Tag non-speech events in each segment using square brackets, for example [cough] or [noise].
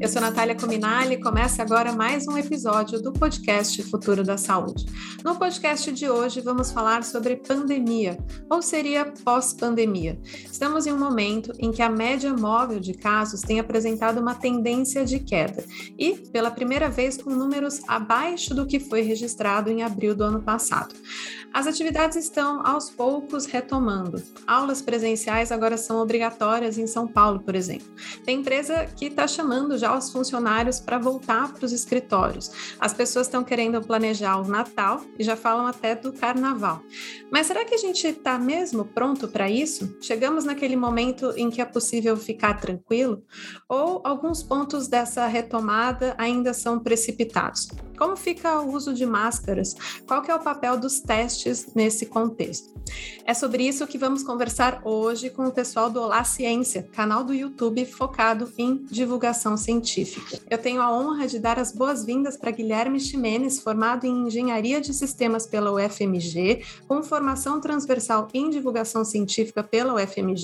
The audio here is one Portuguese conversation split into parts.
eu sou Natália Cominali e começa agora mais um episódio do podcast Futuro da Saúde. No podcast de hoje vamos falar sobre pandemia, ou seria pós-pandemia. Estamos em um momento em que a média móvel de casos tem apresentado uma tendência de queda e, pela primeira vez, com números abaixo do que foi registrado em abril do ano passado. As atividades estão aos poucos retomando. Aulas presenciais agora são obrigatórias em São Paulo, por exemplo. Tem empresa que está chamando já os funcionários para voltar para os escritórios. As pessoas estão querendo planejar o Natal e já falam até do Carnaval. Mas será que a gente está mesmo pronto para isso? Chegamos naquele momento em que é possível ficar tranquilo? Ou alguns pontos dessa retomada ainda são precipitados? Como fica o uso de máscaras? Qual é o papel dos testes nesse contexto? É sobre isso que vamos conversar hoje com o pessoal do Olá Ciência, canal do YouTube focado em divulgação científica. Eu tenho a honra de dar as boas-vindas para Guilherme Ximenes, formado em Engenharia de Sistemas pela UFMG, com formação transversal em divulgação científica pela UFMG.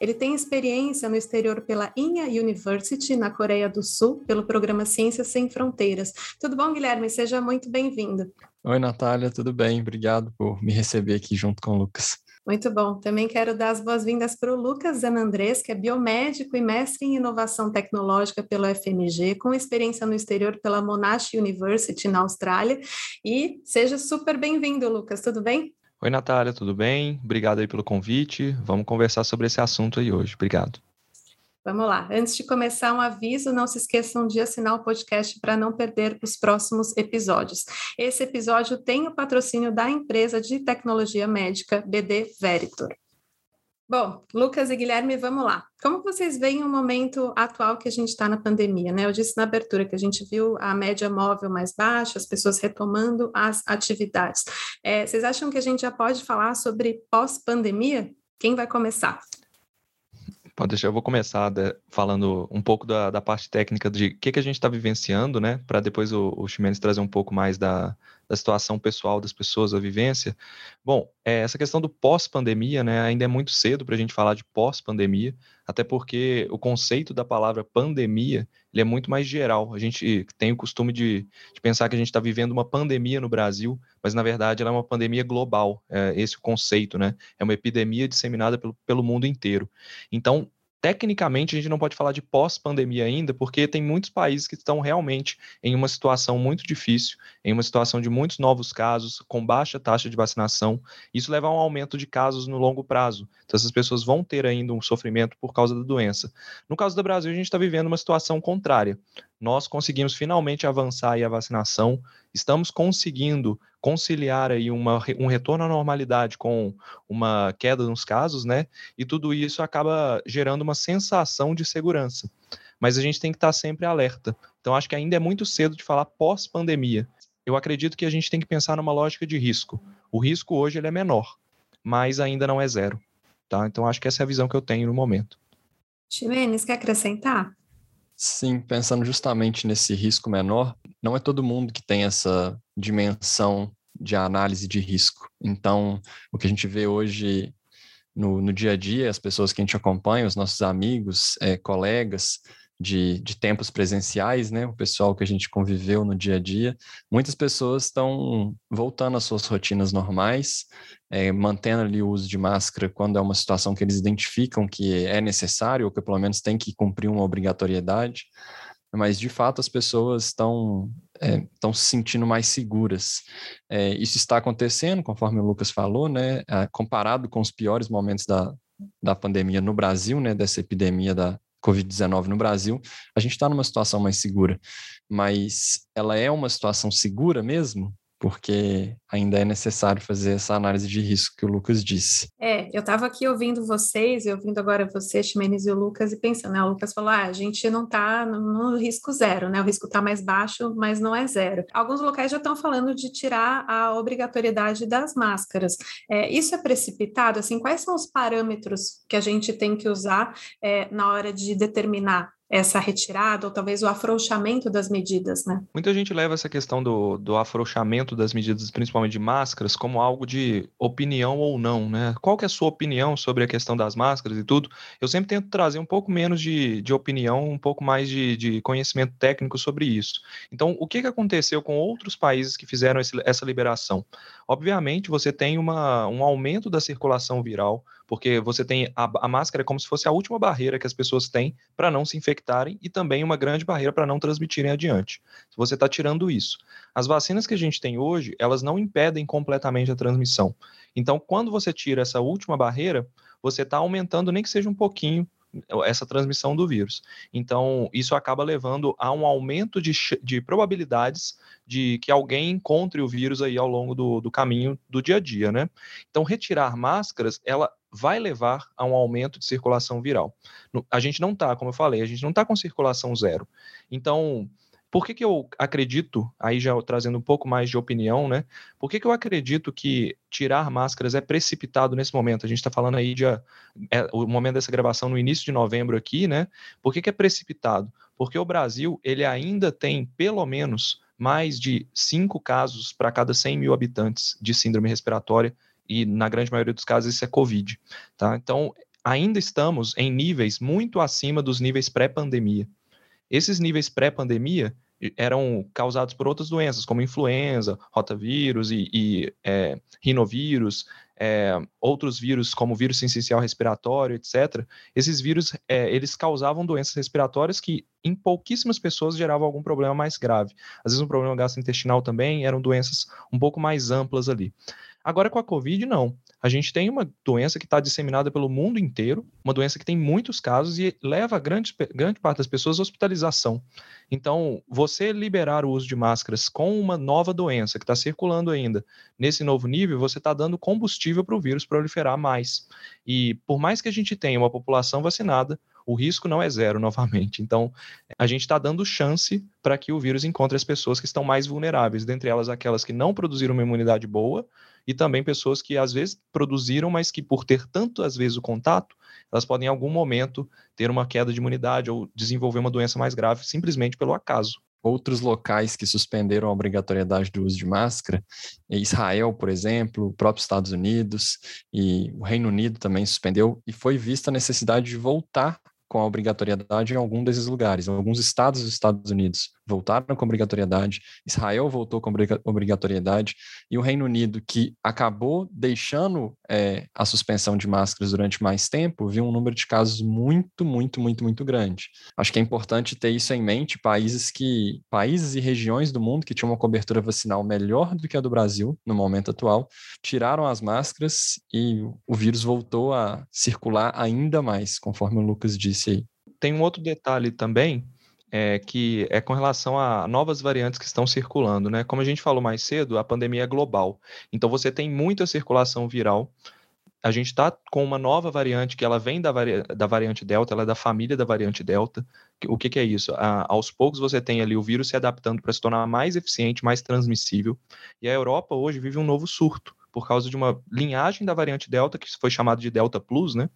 Ele tem experiência no exterior pela Inha University, na Coreia do Sul, pelo programa Ciências Sem Fronteiras. Tudo bom, Guilherme? Seja muito bem-vindo. Oi, Natália, tudo bem? Obrigado por me receber aqui junto com o Lucas. Muito bom. Também quero dar as boas-vindas para o Lucas Zanandrés, que é biomédico e mestre em inovação tecnológica pelo FMG, com experiência no exterior pela Monash University, na Austrália. E seja super bem-vindo, Lucas, tudo bem? Oi, Natália, tudo bem? Obrigado aí pelo convite. Vamos conversar sobre esse assunto aí hoje. Obrigado. Vamos lá. Antes de começar, um aviso: não se esqueçam de assinar o podcast para não perder os próximos episódios. Esse episódio tem o patrocínio da empresa de tecnologia médica BD Veritor. Bom, Lucas e Guilherme, vamos lá. Como vocês veem o momento atual que a gente está na pandemia? Né? Eu disse na abertura que a gente viu a média móvel mais baixa, as pessoas retomando as atividades. É, vocês acham que a gente já pode falar sobre pós-pandemia? Quem vai começar? Pode deixar, eu vou começar de, falando um pouco da, da, parte técnica de o que, que a gente está vivenciando, né? Para depois o, o Ximenes trazer um pouco mais da, da situação pessoal das pessoas, a vivência. Bom, é, essa questão do pós-pandemia, né? Ainda é muito cedo para a gente falar de pós-pandemia, até porque o conceito da palavra pandemia ele é muito mais geral. A gente tem o costume de, de pensar que a gente está vivendo uma pandemia no Brasil, mas na verdade ela é uma pandemia global. É esse o conceito, né? É uma epidemia disseminada pelo, pelo mundo inteiro. Então, tecnicamente a gente não pode falar de pós-pandemia ainda, porque tem muitos países que estão realmente em uma situação muito difícil, em uma situação de muitos novos casos, com baixa taxa de vacinação. Isso leva a um aumento de casos no longo prazo. Então, essas pessoas vão ter ainda um sofrimento por causa da doença. No caso do Brasil, a gente está vivendo uma situação contrária nós conseguimos finalmente avançar aí a vacinação, estamos conseguindo conciliar aí uma, um retorno à normalidade com uma queda nos casos, né? E tudo isso acaba gerando uma sensação de segurança. Mas a gente tem que estar sempre alerta. Então, acho que ainda é muito cedo de falar pós-pandemia. Eu acredito que a gente tem que pensar numa lógica de risco. O risco hoje ele é menor, mas ainda não é zero. Tá? Então, acho que essa é a visão que eu tenho no momento. Ximenes, quer acrescentar? Sim, pensando justamente nesse risco menor, não é todo mundo que tem essa dimensão de análise de risco. Então, o que a gente vê hoje no, no dia a dia, as pessoas que a gente acompanha, os nossos amigos, é, colegas, de, de tempos presenciais, né? O pessoal que a gente conviveu no dia a dia, muitas pessoas estão voltando às suas rotinas normais, é, mantendo ali o uso de máscara quando é uma situação que eles identificam que é necessário ou que pelo menos tem que cumprir uma obrigatoriedade. Mas de fato as pessoas estão estão é, se sentindo mais seguras. É, isso está acontecendo, conforme o Lucas falou, né? comparado com os piores momentos da, da pandemia no Brasil, né? Dessa epidemia da, Covid-19 no Brasil, a gente está numa situação mais segura. Mas ela é uma situação segura mesmo? Porque ainda é necessário fazer essa análise de risco que o Lucas disse. É, eu estava aqui ouvindo vocês, e ouvindo agora você, Ximenes e o Lucas, e pensando, né? O Lucas falou: ah, a gente não está no, risco zero, né? O risco está mais baixo, mas não é zero. Alguns locais já estão falando de tirar a obrigatoriedade das máscaras. É, isso é precipitado? Assim, quais são os parâmetros que a gente tem que usar é, na hora de determinar essa retirada, ou talvez o afrouxamento das medidas, né? Muita gente leva essa questão do, do afrouxamento das medidas, principalmente de máscaras, como algo de opinião ou não, né? Qual que é a sua opinião sobre a questão das máscaras e tudo? Eu sempre tento trazer um pouco menos de, de opinião, um pouco mais de, de conhecimento técnico sobre isso. Então, o que, que aconteceu com outros países que fizeram esse, essa liberação? Obviamente, você tem uma, um aumento da circulação viral, porque você tem a, a máscara é como se fosse a última barreira que as pessoas têm para não se infectarem e também uma grande barreira para não transmitirem adiante. Você está tirando isso. As vacinas que a gente tem hoje, elas não impedem completamente a transmissão. Então, quando você tira essa última barreira, você está aumentando, nem que seja um pouquinho, essa transmissão do vírus. Então, isso acaba levando a um aumento de, de probabilidades de que alguém encontre o vírus aí ao longo do, do caminho do dia a dia, né? Então, retirar máscaras, ela vai levar a um aumento de circulação viral. A gente não está, como eu falei, a gente não está com circulação zero. Então, por que, que eu acredito, aí já trazendo um pouco mais de opinião, né? Por que, que eu acredito que tirar máscaras é precipitado nesse momento? A gente está falando aí de é, o momento dessa gravação no início de novembro aqui, né? Por que, que é precipitado? Porque o Brasil, ele ainda tem pelo menos mais de cinco casos para cada 100 mil habitantes de síndrome respiratória, e na grande maioria dos casos isso é Covid, tá? Então, ainda estamos em níveis muito acima dos níveis pré-pandemia. Esses níveis pré-pandemia eram causados por outras doenças, como influenza, rotavírus e, e é, rinovírus, é, outros vírus, como vírus sensicial respiratório, etc. Esses vírus, é, eles causavam doenças respiratórias que, em pouquíssimas pessoas, geravam algum problema mais grave. Às vezes um problema gastrointestinal também, eram doenças um pouco mais amplas ali. Agora, com a Covid, não. A gente tem uma doença que está disseminada pelo mundo inteiro, uma doença que tem muitos casos e leva grande, grande parte das pessoas à hospitalização. Então, você liberar o uso de máscaras com uma nova doença que está circulando ainda nesse novo nível, você está dando combustível para o vírus proliferar mais. E por mais que a gente tenha uma população vacinada, o risco não é zero [laughs] novamente. Então, a gente está dando chance para que o vírus encontre as pessoas que estão mais vulneráveis, dentre elas aquelas que não produziram uma imunidade boa e também pessoas que às vezes produziram, mas que por ter tantas vezes o contato, elas podem em algum momento ter uma queda de imunidade ou desenvolver uma doença mais grave simplesmente pelo acaso. Outros locais que suspenderam a obrigatoriedade do uso de máscara, Israel, por exemplo, o próprio Estados Unidos e o Reino Unido também suspendeu, e foi vista a necessidade de voltar com a obrigatoriedade em algum desses lugares. Alguns estados dos Estados Unidos voltaram com obrigatoriedade, Israel voltou com obrigatoriedade, e o Reino Unido, que acabou deixando é, a suspensão de máscaras durante mais tempo, viu um número de casos muito, muito, muito, muito grande. Acho que é importante ter isso em mente, países que, países e regiões do mundo que tinham uma cobertura vacinal melhor do que a do Brasil no momento atual, tiraram as máscaras e o vírus voltou a circular ainda mais, conforme o Lucas disse aí. Tem um outro detalhe também, é, que é com relação a novas variantes que estão circulando, né? Como a gente falou mais cedo, a pandemia é global. Então você tem muita circulação viral. A gente está com uma nova variante que ela vem da, vari... da variante Delta, ela é da família da variante Delta. O que, que é isso? aos poucos você tem ali o vírus se adaptando para se tornar mais eficiente, mais transmissível. E a Europa hoje vive um novo surto por causa de uma linhagem da variante Delta, que foi chamada de Delta Plus, né?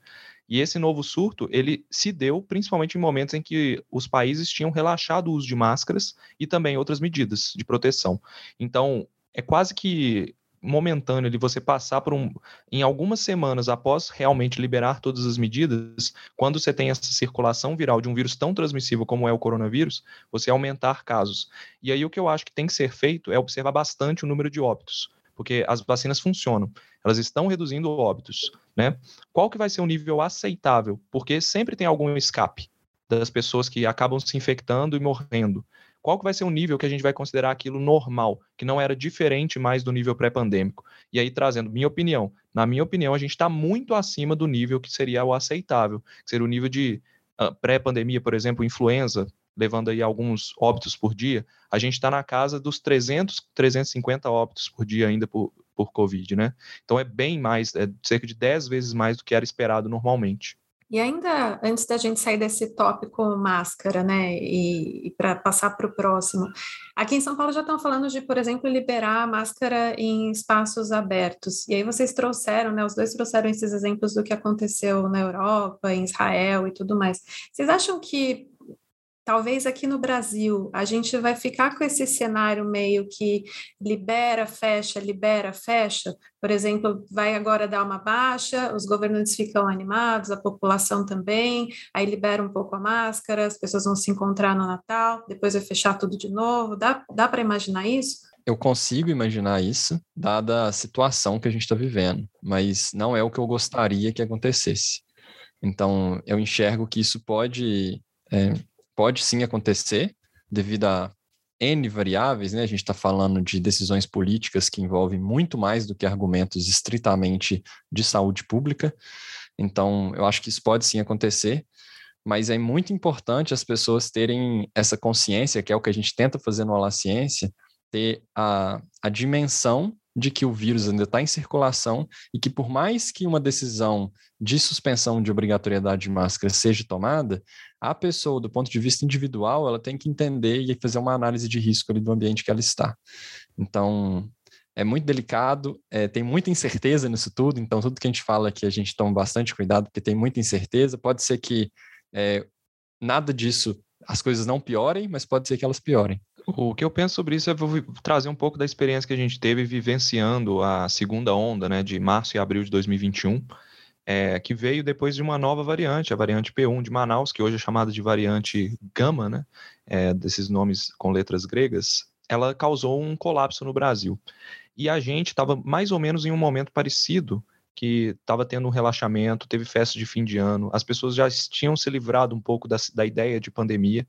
E esse novo surto, ele se deu principalmente em momentos em que os países tinham relaxado o uso de máscaras e também outras medidas de proteção. Então, é quase que momentâneo ali você passar por um em algumas semanas após realmente liberar todas as medidas, quando você tem essa circulação viral de um vírus tão transmissível como é o coronavírus, você aumentar casos. E aí o que eu acho que tem que ser feito é observar bastante o número de óbitos porque as vacinas funcionam, elas estão reduzindo óbitos, né? Qual que vai ser o nível aceitável? Porque sempre tem algum escape das pessoas que acabam se infectando e morrendo. Qual que vai ser o nível que a gente vai considerar aquilo normal, que não era diferente mais do nível pré-pandêmico? E aí, trazendo minha opinião. Na minha opinião, a gente está muito acima do nível que seria o aceitável, que seria o nível de uh, pré-pandemia, por exemplo, influenza, levando aí alguns óbitos por dia, a gente está na casa dos 300, 350 óbitos por dia ainda por, por Covid, né? Então é bem mais, é cerca de 10 vezes mais do que era esperado normalmente. E ainda antes da gente sair desse tópico máscara, né, e, e para passar para o próximo, aqui em São Paulo já estão falando de, por exemplo, liberar máscara em espaços abertos. E aí vocês trouxeram, né, os dois trouxeram esses exemplos do que aconteceu na Europa, em Israel e tudo mais. Vocês acham que talvez aqui no Brasil a gente vai ficar com esse cenário meio que libera, fecha, libera, fecha. Por exemplo, vai agora dar uma baixa, os governantes ficam animados, a população também, aí libera um pouco a máscara, as pessoas vão se encontrar no Natal, depois vai fechar tudo de novo. Dá, dá para imaginar isso? Eu consigo imaginar isso, dada a situação que a gente está vivendo, mas não é o que eu gostaria que acontecesse. Então, eu enxergo que isso pode é, pode sim acontecer, devido a N variáveis, né? A gente está falando de decisões políticas que envolvem muito mais do que argumentos estritamente de saúde pública. Então, eu acho que isso pode sim acontecer, mas é muito importante as pessoas terem essa consciência, que é o que a gente tenta fazer no Olá Ciência, ter a, a dimensão de que o vírus ainda está em circulação e que, por mais que uma decisão de suspensão de obrigatoriedade de máscara seja tomada, a pessoa, do ponto de vista individual, ela tem que entender e fazer uma análise de risco ali do ambiente que ela está. Então, é muito delicado, é, tem muita incerteza nisso tudo, então tudo que a gente fala aqui a gente toma bastante cuidado, porque tem muita incerteza. Pode ser que é, nada disso, as coisas não piorem, mas pode ser que elas piorem. O que eu penso sobre isso é trazer um pouco da experiência que a gente teve vivenciando a segunda onda, né, de março e abril de 2021, é, que veio depois de uma nova variante, a variante P1 de Manaus, que hoje é chamada de variante Gama, né, é, desses nomes com letras gregas, ela causou um colapso no Brasil. E a gente estava mais ou menos em um momento parecido, que estava tendo um relaxamento, teve festa de fim de ano, as pessoas já tinham se livrado um pouco da, da ideia de pandemia,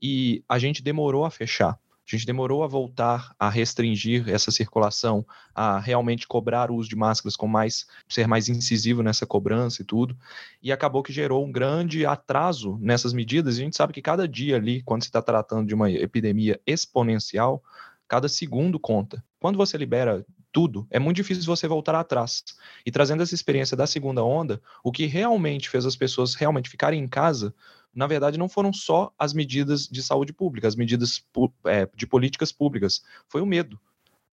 e a gente demorou a fechar. A gente demorou a voltar a restringir essa circulação, a realmente cobrar o uso de máscaras com mais ser mais incisivo nessa cobrança e tudo. E acabou que gerou um grande atraso nessas medidas. E a gente sabe que cada dia ali, quando se está tratando de uma epidemia exponencial, cada segundo conta. Quando você libera tudo, é muito difícil você voltar atrás. E trazendo essa experiência da segunda onda, o que realmente fez as pessoas realmente ficarem em casa na verdade, não foram só as medidas de saúde pública, as medidas é, de políticas públicas, foi o medo.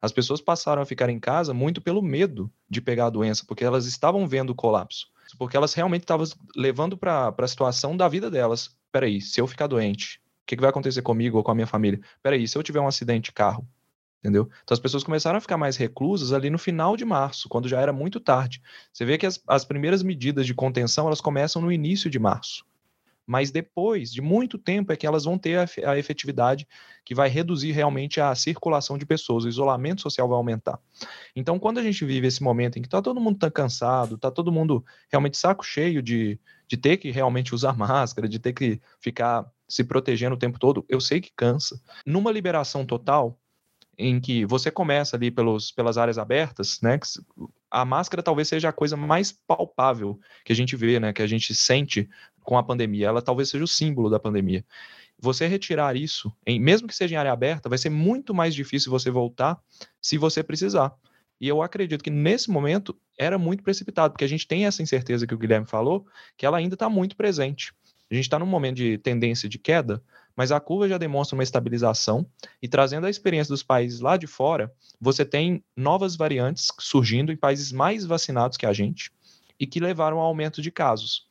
As pessoas passaram a ficar em casa muito pelo medo de pegar a doença, porque elas estavam vendo o colapso, porque elas realmente estavam levando para a situação da vida delas. Peraí, se eu ficar doente, o que, que vai acontecer comigo ou com a minha família? Peraí, se eu tiver um acidente de carro, entendeu? Então as pessoas começaram a ficar mais reclusas ali no final de março, quando já era muito tarde. Você vê que as, as primeiras medidas de contenção elas começam no início de março mas depois de muito tempo é que elas vão ter a, efetividade que vai reduzir realmente a circulação de pessoas, o isolamento social vai aumentar. Então, quando a gente vive esse momento em que está todo mundo tá cansado, está todo mundo realmente saco cheio de, de ter que realmente usar [laughs] máscara, de ter que ficar se protegendo o tempo todo, eu sei que cansa. Numa liberação total, em que você começa ali pelos, pelas áreas abertas, né? A máscara talvez seja a coisa mais palpável que a gente vê, né? Que a gente sente com a pandemia. Ela talvez seja o símbolo da pandemia. Você retirar isso, em, mesmo que seja em área aberta, vai ser muito mais difícil você voltar se você precisar. E eu acredito que nesse momento era muito precipitado, porque a gente tem essa incerteza que o Guilherme falou, que ela ainda está muito presente. A gente está num momento de tendência de queda, mas a curva já demonstra uma estabilização e trazendo a experiência dos países lá de fora, você tem novas variantes surgindo em países mais vacinados que a gente e que levaram ao aumento de casos.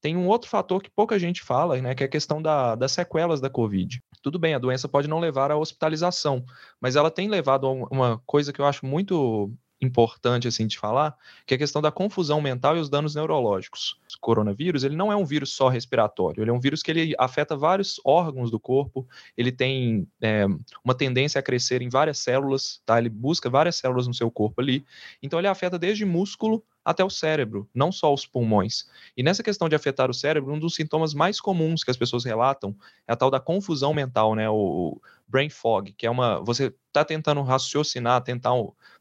Tem um outro fator que pouca gente fala, né, que é a questão da, das sequelas da Covid. Tudo bem, a doença pode não levar à hospitalização, mas ela tem levado a uma coisa que eu acho muito importante assim de falar, que é a questão da confusão mental e os danos neurológicos. O coronavírus, ele não é um vírus só respiratório, ele é um vírus que ele afeta vários órgãos do corpo, ele tem é, uma tendência a crescer em várias células, tá? Ele busca várias células no seu corpo ali, então ele afeta desde músculo até o cérebro, não só os pulmões. E nessa questão de afetar o cérebro, um dos sintomas mais comuns que as pessoas relatam é a tal da confusão mental, né? O brain fog, que é uma. Você está tentando raciocinar, tentar.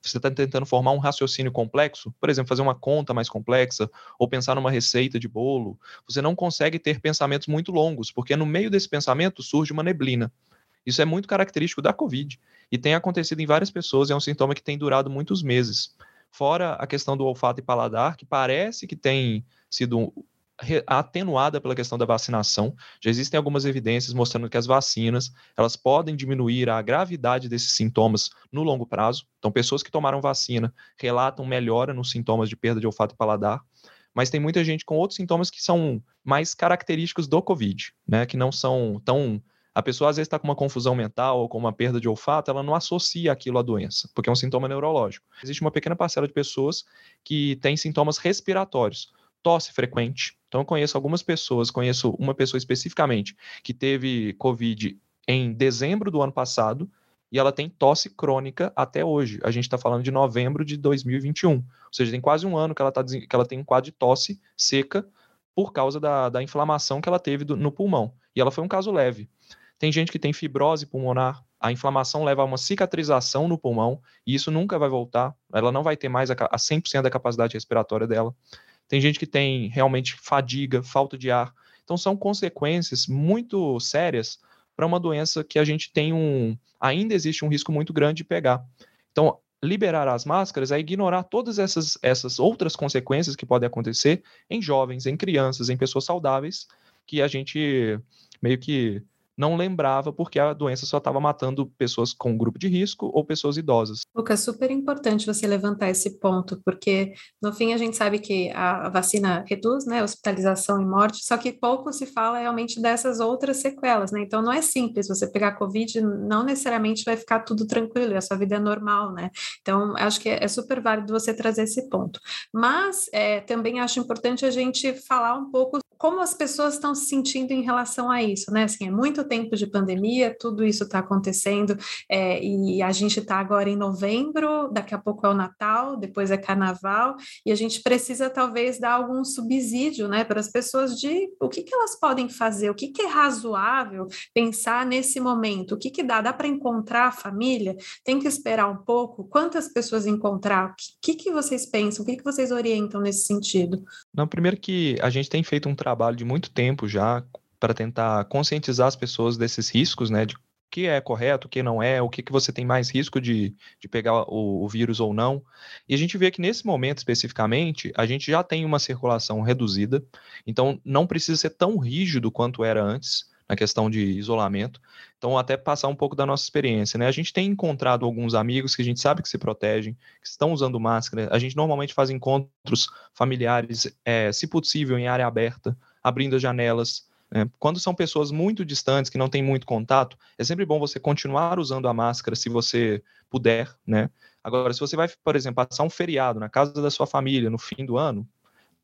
Você está tentando formar um raciocínio complexo, por exemplo, fazer uma conta mais complexa, ou pensar numa receita de bolo. Você não consegue ter pensamentos muito longos, porque no meio desse pensamento surge uma neblina. Isso é muito característico da Covid. E tem acontecido em várias pessoas, é um sintoma que tem durado muitos meses. Fora a questão do olfato e paladar, que parece que tem sido atenuada pela questão da vacinação. Já existem algumas evidências mostrando que as vacinas elas podem diminuir a gravidade desses sintomas no longo prazo. Então, pessoas que tomaram vacina relatam melhora nos sintomas de perda de olfato e paladar. mas tem muita gente com outros sintomas que são mais característicos do Covid, né? Que não são tão. A pessoa às vezes está com uma confusão mental ou com uma perda de olfato, ela não associa aquilo à doença, porque é um sintoma neurológico. Existe uma pequena parcela de pessoas que têm sintomas respiratórios, tosse frequente. Então, eu conheço algumas pessoas, conheço uma pessoa especificamente que teve Covid em dezembro do ano passado e ela tem tosse crônica até hoje. A gente está falando de novembro de 2021. Ou seja, tem quase um ano que ela, tá, que ela tem um quadro de tosse seca por causa da, da inflamação que ela teve do, no pulmão. E ela foi um caso leve. Tem gente que tem fibrose pulmonar, a inflamação leva a uma cicatrização no pulmão, e isso nunca vai voltar, ela não vai ter mais a, a 100% da capacidade respiratória dela. Tem gente que tem realmente fadiga, falta de ar. Então, são consequências muito sérias para uma doença que a gente tem um. ainda existe um risco muito grande de pegar. Então, liberar as máscaras é ignorar todas essas, essas outras consequências que podem acontecer em jovens, em crianças, em pessoas saudáveis, que a gente meio que não lembrava porque a doença só estava matando pessoas com grupo de risco ou pessoas idosas. Lucas, super importante você levantar esse ponto, porque no fim a gente sabe que a vacina reduz, né, hospitalização e morte, só que pouco se fala realmente dessas outras sequelas, né? Então não é simples você pegar Covid, não necessariamente vai ficar tudo tranquilo, e a sua vida é normal, né? Então acho que é super válido você trazer esse ponto. Mas é, também acho importante a gente falar um pouco como as pessoas estão se sentindo em relação a isso, né? Assim, é muito tempo de pandemia, tudo isso está acontecendo é, e a gente está agora em novembro, daqui a pouco é o Natal, depois é Carnaval e a gente precisa talvez dar algum subsídio, né, para as pessoas de o que, que elas podem fazer, o que, que é razoável pensar nesse momento, o que, que dá, dá para encontrar a família, tem que esperar um pouco, quantas pessoas encontrar, o que, que vocês pensam, o que, que vocês orientam nesse sentido? Não, primeiro que a gente tem feito um trabalho de muito tempo já para tentar conscientizar as pessoas desses riscos, né, de o que é correto, o que não é, o que, que você tem mais risco de, de pegar o, o vírus ou não. E a gente vê que nesse momento especificamente, a gente já tem uma circulação reduzida, então não precisa ser tão rígido quanto era antes na questão de isolamento. Então, até passar um pouco da nossa experiência, né? A gente tem encontrado alguns amigos que a gente sabe que se protegem, que estão usando máscara. A gente normalmente faz encontros familiares, é, se possível, em área aberta, abrindo as janelas. Né? Quando são pessoas muito distantes, que não têm muito contato, é sempre bom você continuar usando a máscara se você puder, né? Agora, se você vai, por exemplo, passar um feriado na casa da sua família no fim do ano,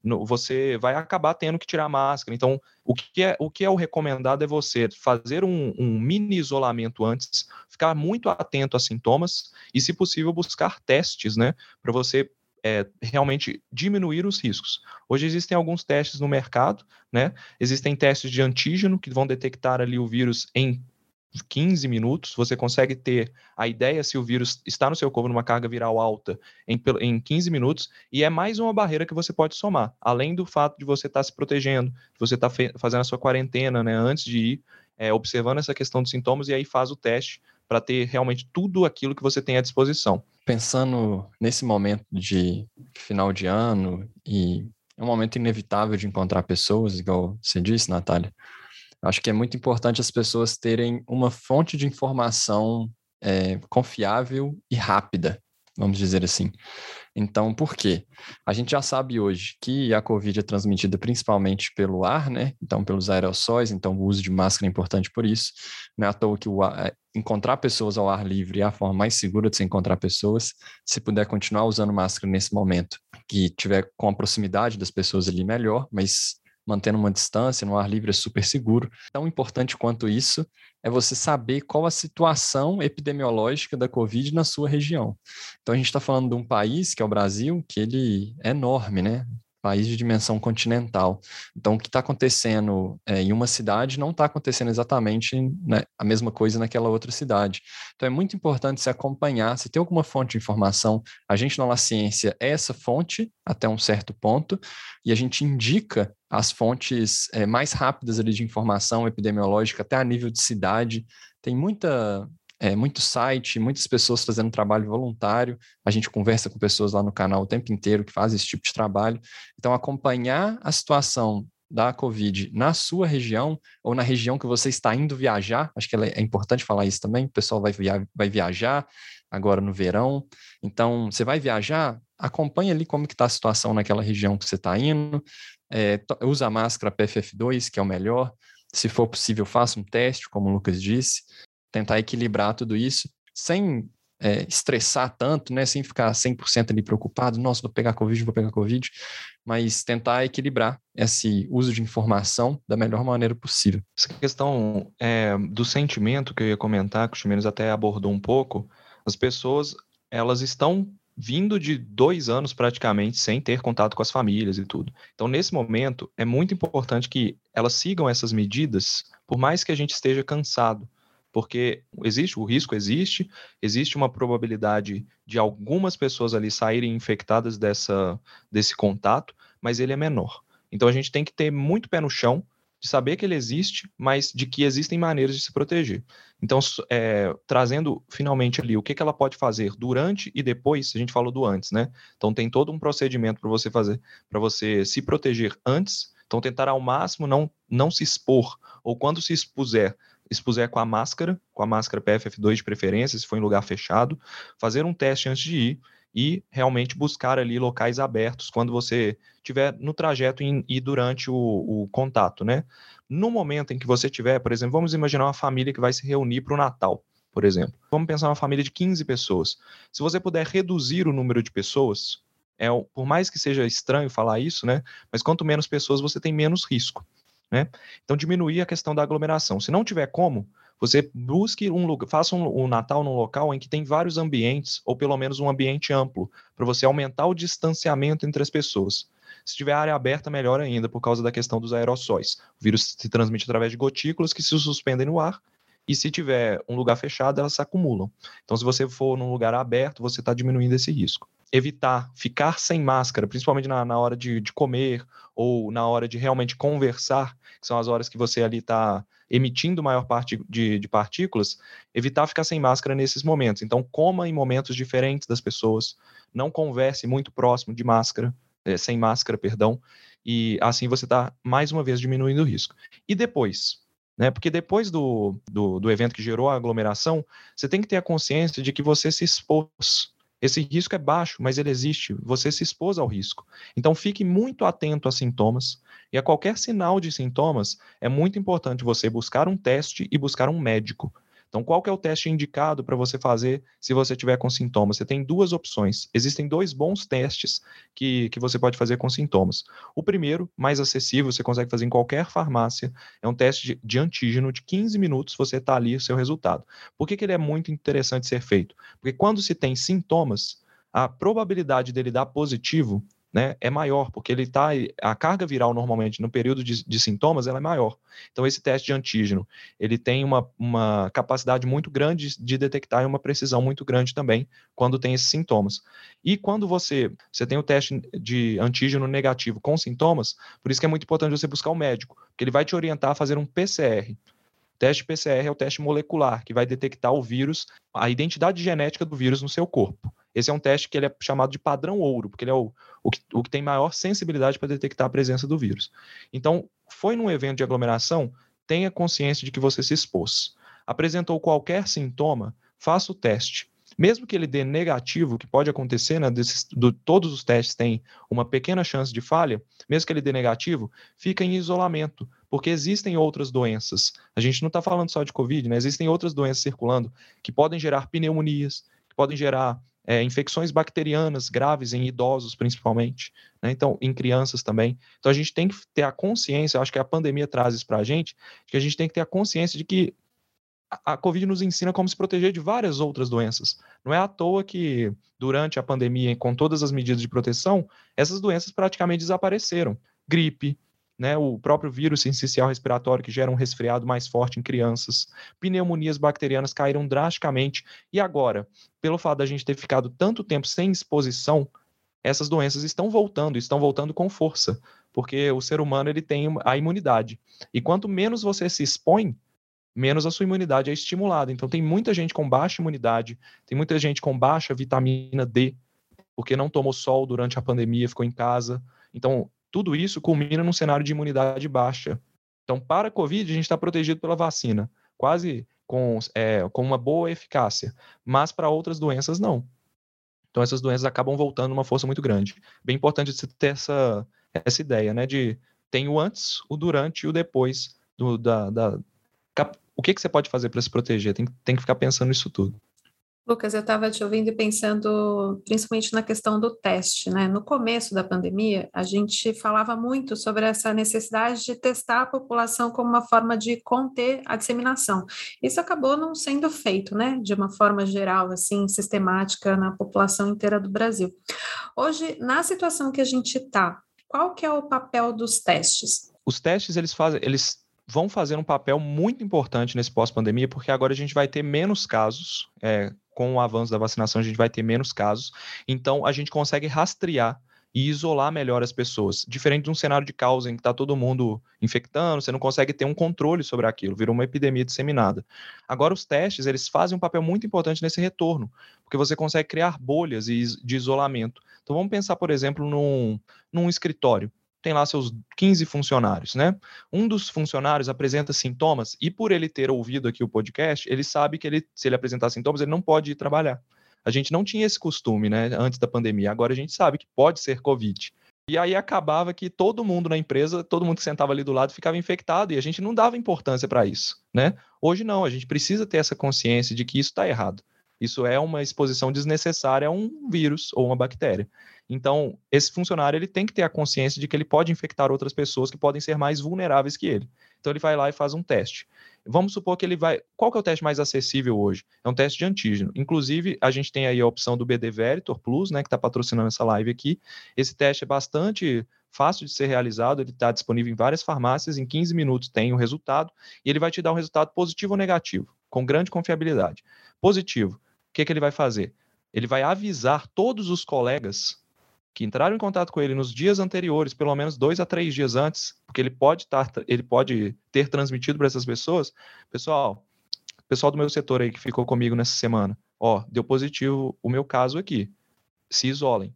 você vai acabar tendo que tirar a máscara. Então, o que é o, que é o recomendado é você fazer um, um mini isolamento antes, ficar muito atento a sintomas e, se possível, buscar testes, né? Para você é, realmente diminuir os riscos. Hoje existem alguns testes no mercado, né? Existem testes de antígeno que vão detectar ali o vírus em 15 minutos, você consegue ter a ideia se o vírus está no seu corpo numa carga viral alta em, em 15 minutos, e é mais uma barreira que você pode somar, além do fato de você estar tá se protegendo, de você estar tá fazendo a sua quarentena né, antes de ir, é, observando essa questão dos sintomas, e aí faz o teste para ter realmente tudo aquilo que você tem à disposição. Pensando nesse momento de final de ano, e é um momento inevitável de encontrar pessoas, igual você disse, Natália, acho que é muito importante as pessoas terem uma fonte de informação é, confiável e rápida, vamos dizer assim. Então, por quê? A gente já sabe hoje que a Covid é transmitida principalmente pelo ar, né? Então, pelos aerossóis, então o uso de máscara é importante por isso. Não é à toa que ar, é, encontrar pessoas ao ar livre é a forma mais segura de se encontrar pessoas. Se puder continuar usando máscara nesse momento, que tiver com a proximidade das pessoas ali, melhor, mas mantendo uma distância, no ar livre é super seguro. Tão importante quanto isso é você saber qual a situação epidemiológica da Covid na sua região. Então a gente está falando de um país, que é o Brasil, que ele é enorme, né? país de dimensão continental. Então, o que está acontecendo é, em uma cidade não está acontecendo exatamente né, a mesma coisa naquela outra cidade. Então, é muito importante se acompanhar, se tem alguma fonte de informação. A gente na La Ciência é essa fonte até um certo ponto, e a gente indica as fontes é, mais rápidas ali de informação epidemiológica, até a nível de cidade. Tem muita é, muito site, muitas pessoas fazendo trabalho voluntário. A gente conversa com pessoas lá no canal o tempo inteiro que fazem esse tipo de trabalho. Então, acompanhar a situação da Covid na sua região ou na região que você está indo viajar, acho que é importante falar isso também. O pessoal vai, via vai viajar, agora no verão. Então, você vai viajar, acompanha ali como que está a situação naquela região que você está indo, é, usa a máscara PFF2, que é o melhor. Se for possível, faça um teste, como o Lucas disse, tentar equilibrar tudo isso, sem é, estressar tanto, né, sem ficar 100% ali preocupado, nossa, vou pegar Covid, vou pegar Covid, mas tentar equilibrar esse uso de informação da melhor maneira possível. Essa questão é, do sentimento que eu ia comentar, que o Chimenez até abordou um pouco, as pessoas, elas estão vindo de dois anos praticamente sem ter contato com as famílias e tudo. Então, nesse momento, é muito importante que elas sigam essas medidas, por mais que a gente esteja cansado porque existe, o risco existe, existe uma probabilidade de algumas pessoas ali saírem infectadas dessa, desse contato, mas ele é menor. Então a gente tem que ter muito pé no chão de saber que ele existe, mas de que existem maneiras de se proteger. Então, é, trazendo finalmente ali o que, que ela pode fazer durante e depois, a gente falou do antes, né? Então tem todo um procedimento para você fazer, para você se proteger antes. Então tentar ao máximo não, não se expor, ou quando se expuser, expuser com a máscara, com a máscara PFF2 de preferência, se for em lugar fechado, fazer um teste antes de ir e realmente buscar ali locais abertos quando você estiver no trajeto e durante o, o, contato, né? No momento em que você tiver, por exemplo, vamos imaginar uma família que vai se reunir para o Natal, por exemplo. Vamos pensar uma família de 15 pessoas. Se você puder reduzir o número de pessoas, é, por mais que seja estranho falar isso, né? Mas quanto menos pessoas você tem menos risco. Né? Então, diminuir a questão da aglomeração. Se não tiver como, você busque um lugar, faça um, um, Natal num local em que tem vários ambientes, ou pelo menos um ambiente amplo, para você aumentar o distanciamento entre as pessoas. Se tiver área aberta, melhor ainda, por causa da questão dos aerossóis. O vírus se transmite através de gotículas que se suspendem no ar, e se tiver um lugar fechado, elas se acumulam. Então, se você for num lugar aberto, você está diminuindo esse risco evitar ficar sem máscara, principalmente na, na hora de, de, comer ou na hora de realmente conversar, que são as horas que você ali está emitindo maior parte de, de, partículas, evitar ficar sem máscara nesses momentos. Então, coma em momentos diferentes das pessoas, não converse muito próximo de máscara, é, sem máscara, perdão, e assim você está, mais uma vez, diminuindo o risco. E depois? Né? Porque depois do, do, do evento que gerou a aglomeração, você tem que ter a consciência de que você se expôs esse risco é baixo, mas ele existe. Você se expôs ao risco. Então fique muito atento a sintomas e a qualquer sinal de sintomas, é muito importante você buscar um teste e buscar um médico. Então, qual que é o teste indicado para você fazer se você tiver com sintomas? Você tem duas opções. Existem dois bons testes que, que você pode fazer com sintomas. O primeiro, mais acessível, você consegue fazer em qualquer farmácia, é um teste de, de antígeno de 15 minutos, você está ali o seu resultado. Por que, que ele é muito interessante ser feito? Porque quando se tem sintomas, a probabilidade dele dar positivo né, é maior, porque ele está. A carga viral normalmente no período de, de, sintomas ela é maior. Então, esse teste de antígeno ele tem uma, uma capacidade muito grande de detectar e uma precisão muito grande também quando tem esses sintomas. E quando você, você tem o teste de antígeno negativo com sintomas, por isso que é muito importante você buscar o um médico, porque ele vai te orientar a fazer um PCR. O teste PCR é o teste molecular, que vai detectar o vírus, a identidade genética do vírus no seu corpo. Esse é um teste que ele é chamado de padrão ouro, porque ele é o, o, que, o que tem maior sensibilidade para detectar a presença do vírus. Então, foi num evento de aglomeração, tenha consciência de que você se expôs. Apresentou qualquer sintoma, faça o teste. Mesmo que ele dê negativo, que pode acontecer, né, desses, do, todos os testes têm uma pequena chance de falha, mesmo que ele dê negativo, fica em isolamento, porque existem outras doenças. A gente não está falando só de Covid, né? Existem outras doenças circulando que podem gerar pneumonias, que podem gerar é, infecções bacterianas graves em idosos, principalmente, né? então, em crianças também. Então, a gente tem que ter a consciência, acho que a pandemia traz isso para a gente, que a gente tem que ter a consciência de que a, a Covid nos ensina como se proteger de várias outras doenças. Não é à toa que, durante a pandemia, com todas as medidas de proteção, essas doenças praticamente desapareceram. Gripe, né, o próprio vírus sincicial respiratório que gera um resfriado mais forte em crianças, pneumonias bacterianas caíram drasticamente e agora, pelo fato da gente ter ficado tanto tempo sem exposição, essas doenças estão voltando, estão voltando com força, porque o ser humano ele tem a imunidade. E quanto menos você se expõe, menos a sua imunidade é estimulada. Então tem muita gente com baixa imunidade, tem muita gente com baixa vitamina D, porque não tomou sol durante a pandemia, ficou em casa. Então, tudo isso culmina num cenário de imunidade baixa. Então, para a Covid, a gente está protegido pela vacina. quase com, é, com uma boa eficácia, mas para outras doenças não. Então essas doenças acabam voltando uma força muito grande. Bem importante você ter essa, essa ideia, né, de tem o antes, o durante e o depois do, da, da o que, que você pode fazer para se proteger? Tem, tem que ficar pensando nisso tudo. Lucas, eu estava te ouvindo e pensando principalmente na questão do teste, né? No começo da pandemia, a gente falava muito sobre essa necessidade de testar a população como uma forma de conter a disseminação. Isso acabou não sendo feito, né? De uma forma geral, assim, sistemática na população inteira do Brasil. Hoje, na situação que a gente está, qual que é o papel dos testes? Os testes, eles fazem, eles vão fazer um papel muito importante nesse pós-pandemia, porque agora a gente vai ter menos casos, é, com o avanço da vacinação, a gente vai ter menos casos. Então, a gente consegue rastrear e isolar melhor as pessoas. Diferente de um cenário de causa em que está todo mundo infectando, você não consegue ter um controle sobre aquilo, virou uma epidemia disseminada. Agora, os testes, eles fazem um papel muito importante nesse retorno, porque você consegue criar bolhas de isolamento. Então, vamos pensar, por exemplo, num, num escritório tem lá seus 15 funcionários, né? Um dos funcionários apresenta sintomas e por ele ter ouvido aqui o podcast, ele sabe que ele, se ele apresentar sintomas, ele não pode ir trabalhar. A gente não tinha esse costume, né, antes da pandemia. Agora a gente sabe que pode ser COVID. E aí acabava que todo mundo na empresa, todo mundo que sentava ali do lado ficava infectado e a gente não dava importância para isso, né? Hoje não, a gente precisa ter essa consciência de que isso está errado. Isso é uma exposição desnecessária a um vírus ou uma bactéria. Então, esse funcionário ele tem que ter a consciência de que ele pode infectar outras pessoas que podem ser mais vulneráveis que ele. Então, ele vai lá e faz um teste. Vamos supor que ele vai. Qual que é o teste mais acessível hoje? É um teste de antígeno. Inclusive, a gente tem aí a opção do BD Veritor Plus, né, que está patrocinando essa live aqui. Esse teste é bastante fácil de ser realizado, ele está disponível em várias farmácias, em 15 minutos tem o resultado, e ele vai te dar um resultado positivo ou negativo, com grande confiabilidade. Positivo, que, que ele vai fazer? Ele vai avisar todos os colegas que entraram em contato com ele nos dias anteriores, pelo menos dois a três dias antes, porque ele pode, tar, ele pode ter transmitido para essas pessoas, pessoal, pessoal do meu setor aí que ficou comigo nessa semana, ó, deu positivo o meu caso aqui, se isolem.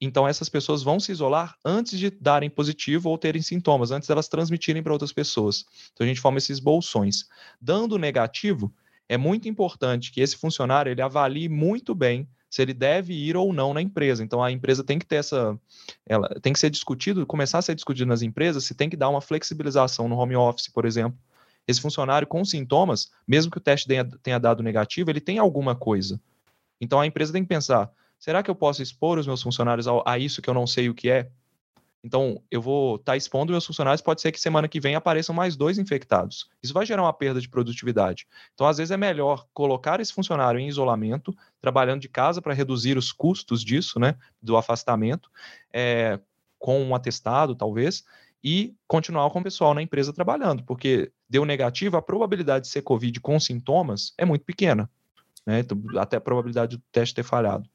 Então essas pessoas vão se isolar antes de darem positivo ou terem sintomas, antes delas transmitirem para outras pessoas. Então a gente forma esses bolsões. Dando negativo, é muito importante que esse funcionário ele avalie muito bem se ele deve ir ou não na empresa. Então a empresa tem que ter essa, ela tem que ser discutido, começar a ser discutido nas empresas, se tem que dar uma flexibilização no home office, por exemplo. Esse funcionário com sintomas, mesmo que o teste tenha, tenha dado negativo, ele tem alguma coisa. Então a empresa tem que pensar: será que eu posso expor os meus funcionários a, a isso que eu não sei o que é? Então, eu vou estar tá expondo meus funcionários, pode ser que semana que vem apareçam mais dois infectados. Isso vai gerar uma perda de produtividade. Então, às vezes é melhor colocar esse funcionário em isolamento, trabalhando de casa para reduzir os custos disso, né, do afastamento, é, com um atestado, talvez, e continuar com o pessoal na empresa trabalhando, porque deu negativo, a probabilidade de ser Covid com sintomas é muito pequena, né, então, até a probabilidade do teste ter falhado.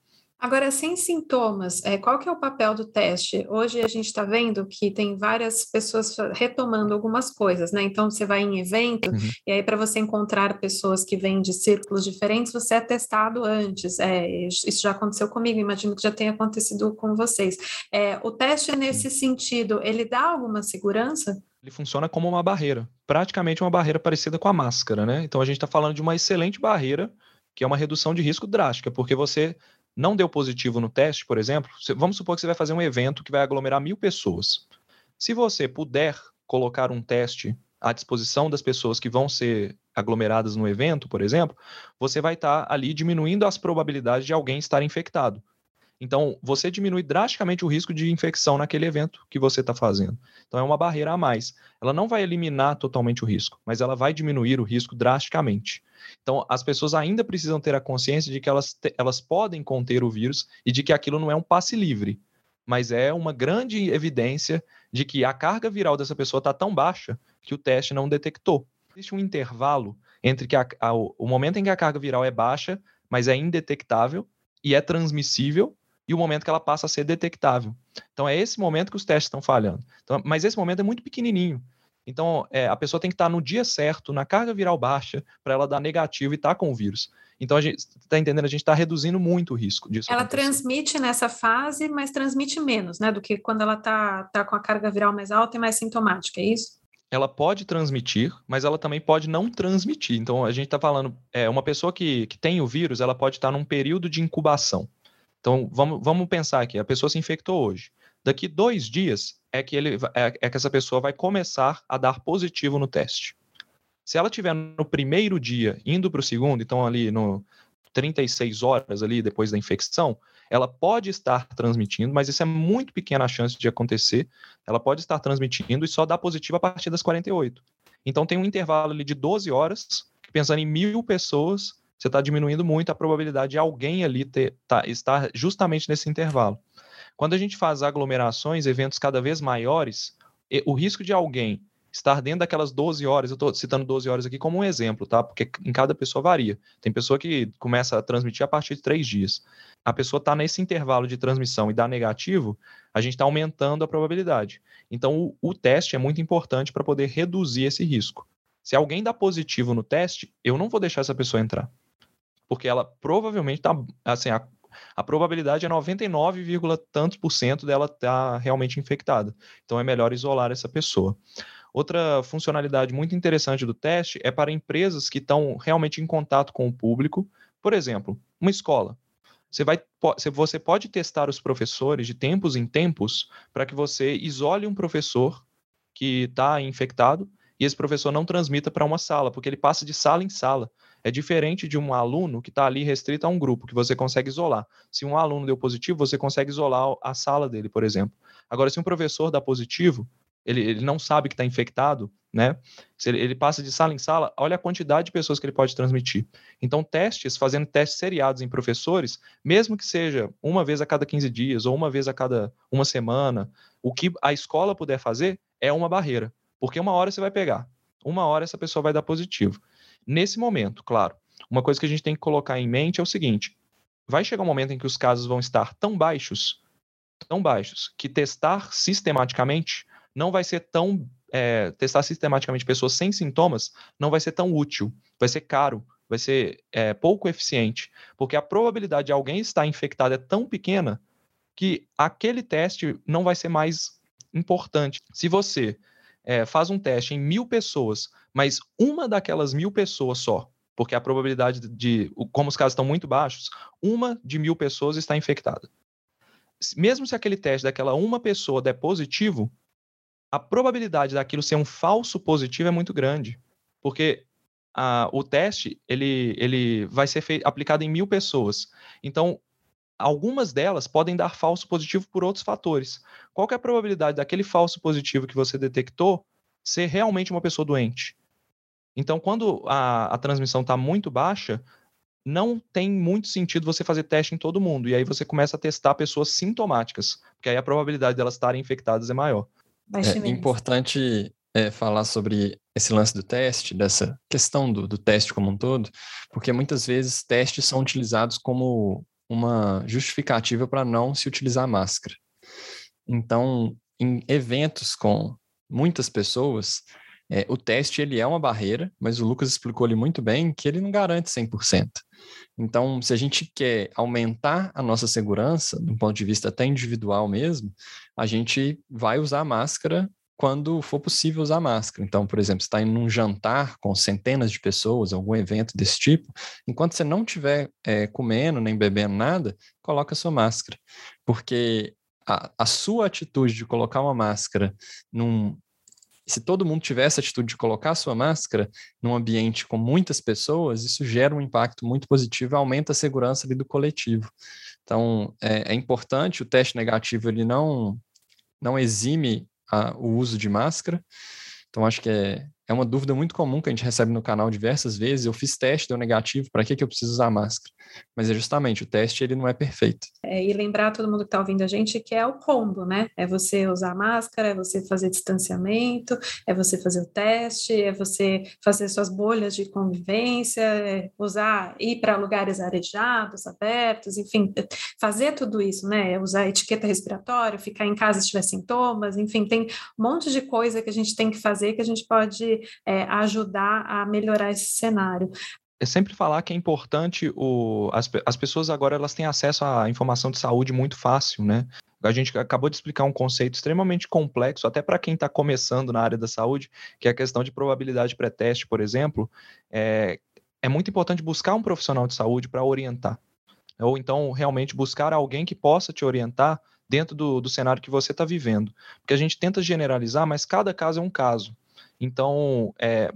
Agora, sem sintomas, é, qual que é o papel do teste? Hoje a gente está vendo que tem várias pessoas retomando algumas coisas, né? Então, você vai em evento, uhum. e aí para você encontrar pessoas que vêm de círculos diferentes, você é testado antes. É, isso já aconteceu comigo, imagino que já tenha acontecido com vocês. É, o teste, nesse sentido, ele dá alguma segurança? Ele funciona como uma barreira, praticamente uma barreira parecida com a máscara, né? Então, a gente está falando de uma excelente barreira que é uma redução de risco drástica, porque você não deu positivo no teste, por exemplo, vamos supor que você vai fazer um evento que vai aglomerar mil pessoas. Se você puder colocar um teste à disposição das pessoas que vão ser aglomeradas no evento, por exemplo, você vai estar ali diminuindo as probabilidades de alguém estar infectado. Então, você diminui drasticamente o risco de infecção naquele evento que você está fazendo. Então, é uma barreira a mais. Ela não vai eliminar totalmente o risco, mas ela vai diminuir o risco drasticamente. Então, as pessoas ainda precisam ter a consciência de que elas, elas podem conter o vírus e de que aquilo não é um passe livre, mas é uma grande evidência de que a carga viral dessa pessoa está tão baixa que o teste não detectou. Existe um intervalo entre que a, a, o momento em que a carga viral é baixa, mas é indetectável e é transmissível, e o momento que ela passa a ser detectável. Então é esse momento que os testes estão falhando. Então, mas esse momento é muito pequenininho. Então é, a pessoa tem que estar no dia certo, na carga viral baixa, para ela dar negativo e estar tá com o vírus. Então a gente está entendendo, a gente está reduzindo muito o risco disso. Ela acontecer. transmite nessa fase, mas transmite menos, né, do que quando ela está tá com a carga viral mais alta e mais sintomática, é isso? ela pode transmitir, mas ela também pode não transmitir. Então, a gente está falando, é, uma pessoa que, que tem o vírus, ela pode estar num período de incubação. Então, vamos, vamos pensar aqui, a pessoa se infectou hoje. Daqui dois dias é que, ele, é, é que essa pessoa vai começar a dar positivo no teste. Se ela tiver no primeiro dia indo para o segundo, então ali no 36 horas ali depois da infecção, ela pode estar transmitindo, mas isso é muito pequena a chance de acontecer. Ela pode estar transmitindo e só dá positivo a partir das 48. Então tem um intervalo ali de 12 horas, pensando em mil pessoas, você está diminuindo muito a probabilidade de alguém ali ter, tá, estar justamente nesse intervalo. Quando a gente faz aglomerações, eventos cada vez maiores, o risco de alguém estar dentro daquelas 12 horas, eu estou citando 12 horas aqui como um exemplo, tá? Porque em cada pessoa varia. Tem pessoa que começa a transmitir a partir de três dias. A pessoa está nesse intervalo de transmissão e dá negativo, a gente está aumentando a probabilidade. Então, o, o teste é muito importante para poder reduzir esse risco. Se alguém dá positivo no teste, eu não vou deixar essa pessoa entrar. Porque ela provavelmente está, assim, a, a probabilidade é 99, tantos por cento dela estar tá realmente infectada. Então é melhor isolar essa pessoa. Outra funcionalidade muito interessante do teste é para empresas que estão realmente em contato com o público. Por exemplo, uma escola. Você, vai, você pode testar os professores de tempos em tempos para que você isole um professor que está infectado e esse professor não transmita para uma sala, porque ele passa de sala em sala. É diferente de um aluno que está ali restrito a um grupo, que você consegue isolar. Se um aluno deu positivo, você consegue isolar a sala dele, por exemplo. Agora, se um professor dá positivo, ele, ele não sabe que está infectado, né? Se ele, ele, passa de sala em sala, olha a quantidade de pessoas que ele pode transmitir. Então, testes, fazendo testes seriados em professores, mesmo que seja uma vez a cada 15 dias ou uma vez a cada uma semana, o que a escola puder fazer é uma barreira, porque uma hora você vai pegar, uma hora essa pessoa vai dar positivo. Nesse momento, claro, uma coisa que a gente tem que colocar em mente é o seguinte: vai chegar um momento em que os casos vão estar tão baixos, tão baixos, que testar sistematicamente não vai ser tão. É, testar sistematicamente pessoas sem sintomas não vai ser tão útil, vai ser caro, vai ser é, pouco eficiente, porque a probabilidade de alguém estar infectado é tão pequena que aquele teste não vai ser mais importante. Se você é, faz um teste em mil pessoas, mas uma daquelas mil pessoas só, porque a probabilidade de, como os casos estão muito baixos, uma de mil pessoas está infectada. Mesmo se aquele teste daquela uma pessoa der positivo, a probabilidade daquilo ser um falso positivo é muito grande, porque a, o teste ele, ele vai ser aplicado em mil pessoas. Então, algumas delas podem dar falso positivo por outros fatores. Qual é a probabilidade daquele falso positivo que você detectou ser realmente uma pessoa doente? Então, quando a, a transmissão está muito baixa, não tem muito sentido você fazer teste em todo mundo. E aí você começa a testar pessoas sintomáticas, porque aí a probabilidade delas estarem infectadas é maior. É importante é, falar sobre esse lance do teste, dessa questão do, do teste como um todo, porque muitas vezes testes são utilizados como uma justificativa para não se utilizar máscara. Então, em eventos com muitas pessoas, é, o teste ele é uma barreira, mas o Lucas explicou ali muito bem que ele não garante 100%. Então, se a gente quer aumentar a nossa segurança, do ponto de vista até individual mesmo, a gente vai usar máscara quando for possível usar máscara. Então, por exemplo, está em um jantar com centenas de pessoas, algum evento desse tipo, enquanto você não estiver é, comendo nem bebendo nada, coloca a sua máscara. Porque a, a sua atitude de colocar uma máscara num, se todo mundo tivesse a atitude de colocar sua máscara num ambiente com muitas pessoas, isso gera um impacto muito positivo e aumenta a segurança do coletivo. Então, é, é importante, o teste negativo ele não, não exime a, o uso de máscara, então acho que é, é uma dúvida muito comum que a gente recebe no canal diversas vezes. Eu fiz teste, deu negativo, para que, que eu preciso usar máscara? Mas é justamente, o teste ele não é perfeito. É, e lembrar todo mundo que está ouvindo a gente que é o combo, né? É você usar máscara, é você fazer distanciamento, é você fazer o teste, é você fazer suas bolhas de convivência, é usar, ir para lugares arejados, abertos, enfim, fazer tudo isso, né? Usar etiqueta respiratória, ficar em casa se tiver sintomas, enfim, tem um monte de coisa que a gente tem que fazer que a gente pode é, ajudar a melhorar esse cenário é sempre falar que é importante o, as, as pessoas agora elas têm acesso à informação de saúde muito fácil, né? A gente acabou de explicar um conceito extremamente complexo, até para quem está começando na área da saúde, que é a questão de probabilidade pré-teste, por exemplo. É, é muito importante buscar um profissional de saúde para orientar. Ou então, realmente, buscar alguém que possa te orientar dentro do, do cenário que você está vivendo. Porque a gente tenta generalizar, mas cada caso é um caso. Então, é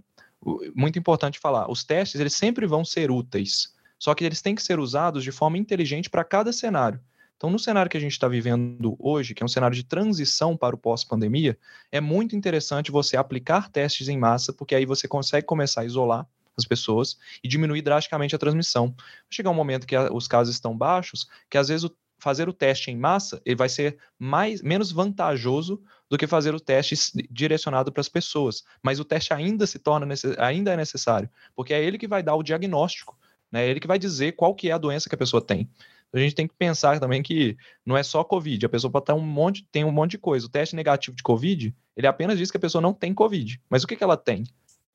muito importante falar, os testes eles sempre vão ser úteis, só que eles têm que ser usados de forma inteligente para cada cenário. Então, no cenário que a gente está vivendo hoje, que é um cenário de transição para o pós-pandemia, é muito interessante você aplicar testes em massa, porque aí você consegue começar a isolar as pessoas e diminuir drasticamente a transmissão. Chega um momento que os casos estão baixos, que às vezes o, fazer o teste em massa ele vai ser mais, menos vantajoso do que fazer o teste direcionado para as pessoas. Mas o teste ainda se torna ainda é necessário, porque é ele que vai dar o diagnóstico, né? É ele que vai dizer qual que é a doença que a pessoa tem a gente tem que pensar também que não é só Covid, a pessoa pode ter um monte, tem um monte de coisa. O teste negativo de Covid, ele apenas diz que a pessoa não tem Covid. Mas o que, que ela tem?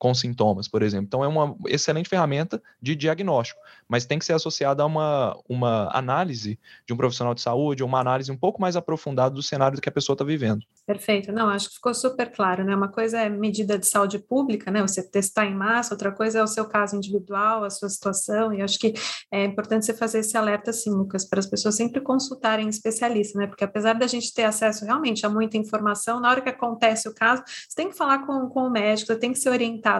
Com sintomas, por exemplo. Então, é uma excelente ferramenta de diagnóstico, mas tem que ser associada a uma, uma análise de um profissional de saúde, uma análise um pouco mais aprofundada do cenário que a pessoa está vivendo. Perfeito. Não, acho que ficou super claro, né? Uma coisa é medida de saúde pública, né? Você testar em massa, outra coisa é o seu caso individual, a sua situação, e acho que é importante você fazer esse alerta, assim, Lucas, para as pessoas sempre consultarem especialistas, né? Porque apesar da gente ter acesso realmente a muita informação, na hora que acontece o caso, você tem que falar com, com o médico, você tem que ser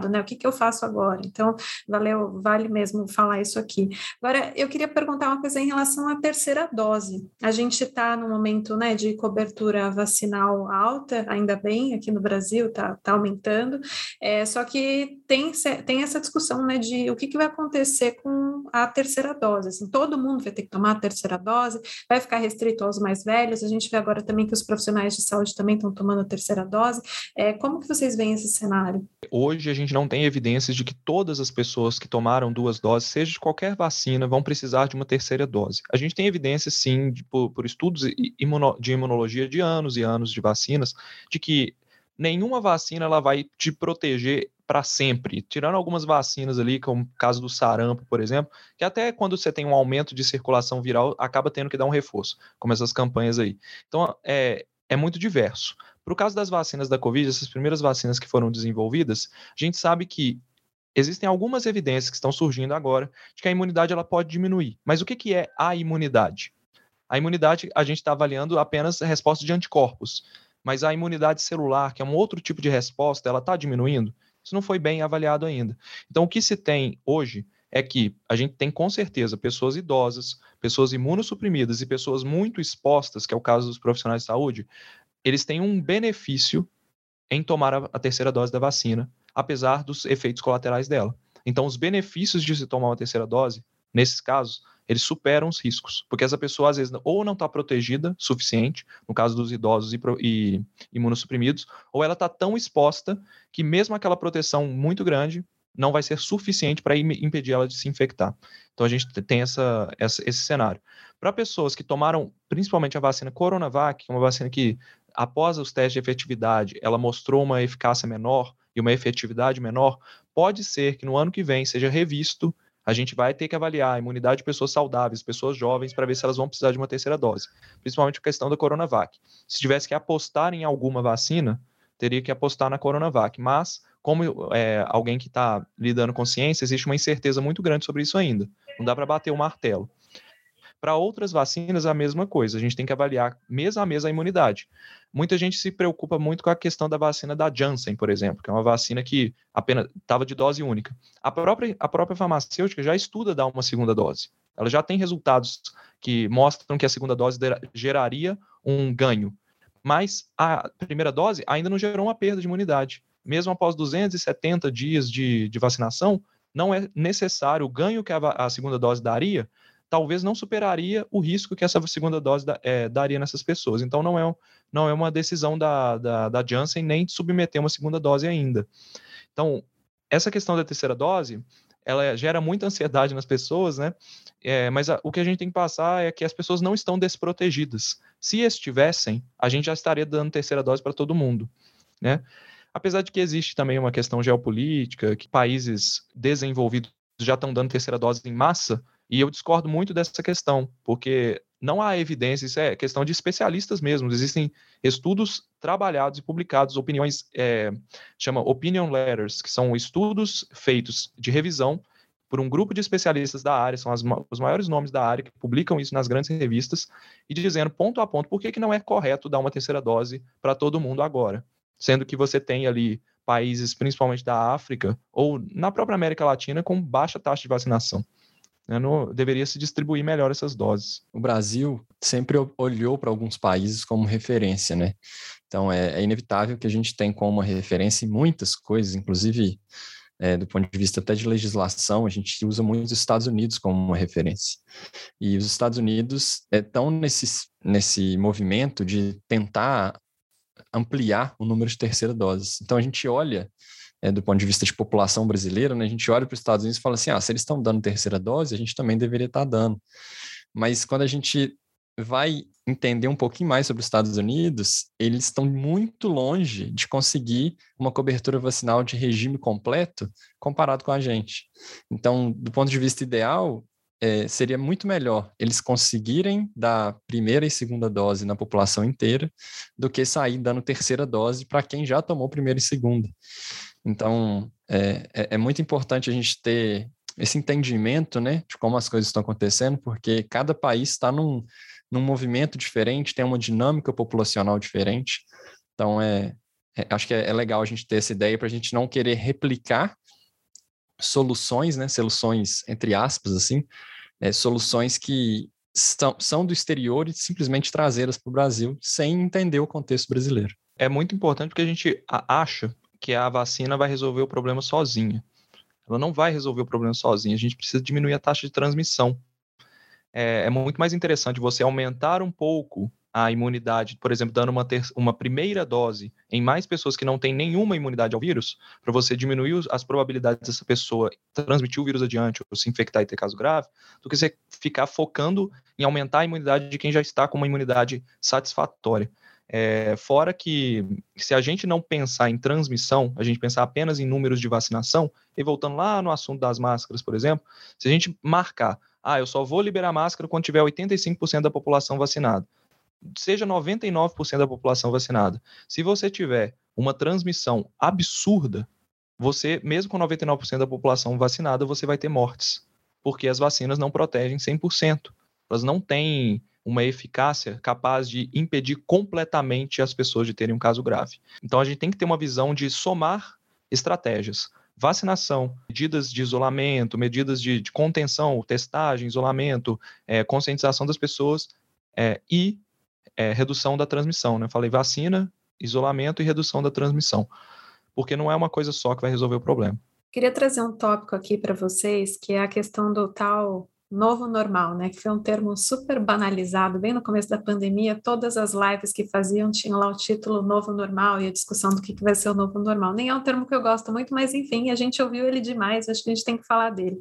né? O que, que eu faço agora? Então, valeu, vale mesmo falar isso aqui. Agora, eu queria perguntar uma coisa em relação à terceira dose. A gente está no momento né, de cobertura vacinal alta, ainda bem, aqui no Brasil está tá aumentando, é, só que tem, tem essa discussão né, de o que, que vai acontecer com a terceira dose. Assim, todo mundo vai ter que tomar a terceira dose, vai ficar restrito aos mais velhos. A gente vê agora também que os profissionais de saúde também estão tomando a terceira dose. É, como que vocês veem esse cenário? Hoje a gente não tem evidências de que todas as pessoas que tomaram duas doses, seja de qualquer vacina, vão precisar de uma terceira dose. A gente tem evidências, sim, de, por, por, estudos de imunologia de anos e anos de vacinas, de que nenhuma vacina ela vai te proteger para sempre, tirando algumas vacinas ali, como o caso do sarampo, por exemplo, que até quando você tem um aumento de circulação viral, acaba tendo que dar um reforço, como essas campanhas aí. Então, é, é muito diverso. Para o caso das vacinas da Covid, essas primeiras vacinas que foram desenvolvidas, a gente sabe que existem algumas evidências que estão surgindo agora de que a imunidade ela pode diminuir. Mas o que, que é a imunidade? A imunidade, a gente está avaliando apenas a resposta de anticorpos. Mas a imunidade celular, que é um outro tipo de resposta, ela está diminuindo? Isso não foi bem avaliado ainda. Então, o que se tem hoje é que a gente tem com certeza pessoas idosas, pessoas imunossuprimidas e pessoas muito expostas, que é o caso dos profissionais de saúde, eles têm um benefício em tomar a, terceira dose da vacina, apesar dos efeitos colaterais dela. Então, os benefícios de se tomar uma terceira dose, nesses casos, eles superam os riscos, porque essa pessoa às vezes ou não está protegida suficiente, no caso dos idosos e, e imunossuprimidos, ou ela está tão exposta que mesmo aquela proteção muito grande não vai ser suficiente para impedir ela de se infectar. Então a gente tem essa, essa esse cenário. Para pessoas que tomaram principalmente a vacina Coronavac, uma vacina que após os testes de efetividade, ela mostrou uma eficácia menor e uma efetividade menor, pode ser que no ano que vem seja revisto. A gente vai ter que avaliar a imunidade de pessoas saudáveis, pessoas jovens, para ver se elas vão precisar de uma terceira dose, principalmente a questão da Coronavac. Se tivesse que apostar em alguma vacina, teria que apostar na Coronavac, mas como é, alguém que está lidando com ciência, existe uma incerteza muito grande sobre isso ainda. Não dá para bater o martelo. Para outras vacinas, a mesma coisa. A gente tem que avaliar mês a mês a imunidade. Muita gente se preocupa muito com a questão da vacina da Janssen, por exemplo, que é uma vacina que apenas estava de dose única. A própria, a própria farmacêutica já estuda dar uma segunda dose. Ela já tem resultados que mostram que a segunda dose geraria um ganho. Mas a primeira dose ainda não gerou uma perda de imunidade. Mesmo após 270 dias de, de vacinação, não é necessário o ganho que a, a segunda dose daria talvez não superaria o risco que essa segunda dose da, é, daria nessas pessoas. Então, não é, não é uma decisão da, da, da Janssen nem de submeter uma segunda dose ainda. Então, essa questão da terceira dose, ela gera muita ansiedade nas pessoas, né? É, mas a, o que a gente tem que passar é que as pessoas não estão desprotegidas. Se estivessem, a gente já estaria dando terceira dose para todo mundo, né? Apesar de que existe também uma questão geopolítica, que países desenvolvidos já estão dando terceira dose em massa, e eu discordo muito dessa questão, porque não há evidência, isso é questão de especialistas mesmo. Existem estudos trabalhados e publicados, opiniões, é, chama opinion letters, que são estudos feitos de revisão por um grupo de especialistas da área, são as, os maiores nomes da área que publicam isso nas grandes revistas, e dizendo ponto a ponto por que, que não é correto dar uma terceira dose para todo mundo agora. Sendo que você tem ali países, principalmente da África, ou na própria América Latina, com baixa taxa de vacinação. Né? No, deveria se distribuir melhor essas doses. O Brasil sempre olhou para alguns países como referência, né? Então é, é inevitável que a gente tenha como referência em muitas coisas, inclusive é, do ponto de vista até de legislação, a gente usa muito os Estados Unidos como uma referência. E os Estados Unidos estão é, nesse, nesse movimento de tentar ampliar o número de terceira doses. Então a gente olha, é, do ponto de vista de população brasileira, né, a gente olha para os Estados Unidos e fala assim: ah, se eles estão dando terceira dose, a gente também deveria estar tá dando. Mas quando a gente vai entender um pouquinho mais sobre os Estados Unidos, eles estão muito longe de conseguir uma cobertura vacinal de regime completo comparado com a gente. Então, do ponto de vista ideal, é, seria muito melhor eles conseguirem dar primeira e segunda dose na população inteira do que sair dando terceira dose para quem já tomou primeira e segunda. Então, é, é, é muito importante a gente ter esse entendimento né, de como as coisas estão acontecendo, porque cada país está num, num movimento diferente, tem uma dinâmica populacional diferente. Então, é, é acho que é, é, legal a gente ter essa ideia para a gente não querer replicar soluções, né, soluções entre aspas, assim, é, soluções que são, são do exterior e simplesmente trazê-las para o Brasil sem entender o contexto brasileiro. É muito importante porque a gente acha que a vacina vai resolver o problema sozinha. Ela não vai resolver o problema sozinha. A gente precisa diminuir a taxa de transmissão é, é muito mais interessante você aumentar um pouco a imunidade, por exemplo, dando uma, uma primeira dose em mais pessoas que não têm nenhuma imunidade ao vírus, para você diminuir as probabilidades dessa pessoa transmitir o vírus adiante ou se infectar e ter caso grave, do que você ficar focando em aumentar a imunidade de quem já está com uma imunidade satisfatória. É, fora que, se a gente não pensar em transmissão, a gente pensar apenas em números de vacinação, e voltando lá no assunto das máscaras, por exemplo, se a gente marcar ah, eu só vou liberar máscara quando tiver 85% da população vacinada. Seja 99% da população vacinada. Se você tiver uma transmissão absurda, você, mesmo com 99% da população vacinada, você vai ter mortes, porque as vacinas não protegem 100%. Elas não têm uma eficácia capaz de impedir completamente as pessoas de terem um caso grave. Então a gente tem que ter uma visão de somar estratégias vacinação, medidas de isolamento, medidas de, de contenção, testagem, isolamento, é, conscientização das pessoas é, e é, redução da transmissão. Né? falei vacina, isolamento e redução da transmissão, porque não é uma coisa só que vai resolver o problema. Queria trazer um tópico aqui para vocês, que é a questão do tal novo normal, né? Que foi um termo super banalizado. Bem no começo da pandemia, todas as lives que faziam tinham lá o título novo normal e a discussão do que, que vai ser o novo normal. Nem é um termo que eu gosto muito, mas enfim, a gente ouviu ele demais, acho que a gente tem que falar dele.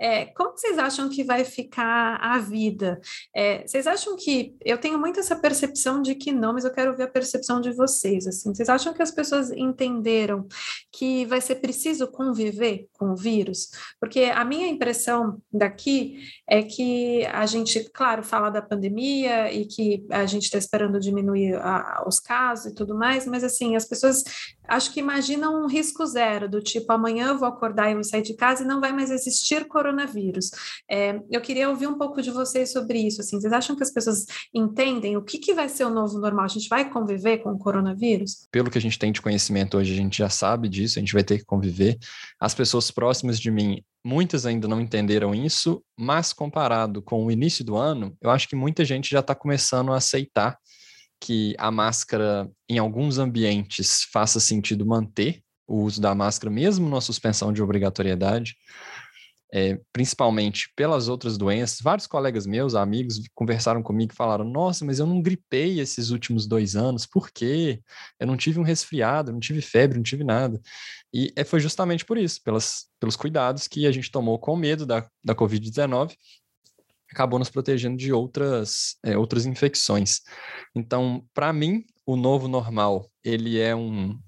É, como vocês acham que vai ficar a vida? É, vocês acham que. Eu tenho muito essa percepção de que não, mas eu quero ver a percepção de vocês. Assim, vocês acham que as pessoas entenderam que vai ser preciso conviver com o vírus? Porque a minha impressão daqui é que a gente, claro, fala da pandemia e que a gente está esperando diminuir a, os casos e tudo mais, mas assim, as pessoas acho que imaginam um risco zero, do tipo, amanhã eu vou acordar e vou sair de casa e não vai mais existir coronavírus. É, eu queria ouvir um pouco de vocês sobre isso, assim, vocês acham que as pessoas entendem o que, que vai ser o novo normal? A gente vai conviver com o coronavírus? Pelo que a gente tem de conhecimento hoje, a gente já sabe disso, a gente vai ter que conviver. As pessoas próximas de mim Muitas ainda não entenderam isso, mas comparado com o início do ano, eu acho que muita gente já está começando a aceitar que a máscara, em alguns ambientes, faça sentido manter o uso da máscara, mesmo na suspensão de obrigatoriedade é, principalmente pelas outras doenças. Vários colegas meus, amigos, conversaram comigo e falaram: Nossa, mas eu não gripei esses últimos dois anos, por quê? Eu não tive um resfriado, não tive febre, não tive nada. E é, foi justamente por isso, pelas, pelos cuidados que a gente tomou com medo da, da Covid-19, acabou nos protegendo de outras, é, outras infecções. Então, para mim, o novo normal, ele é um,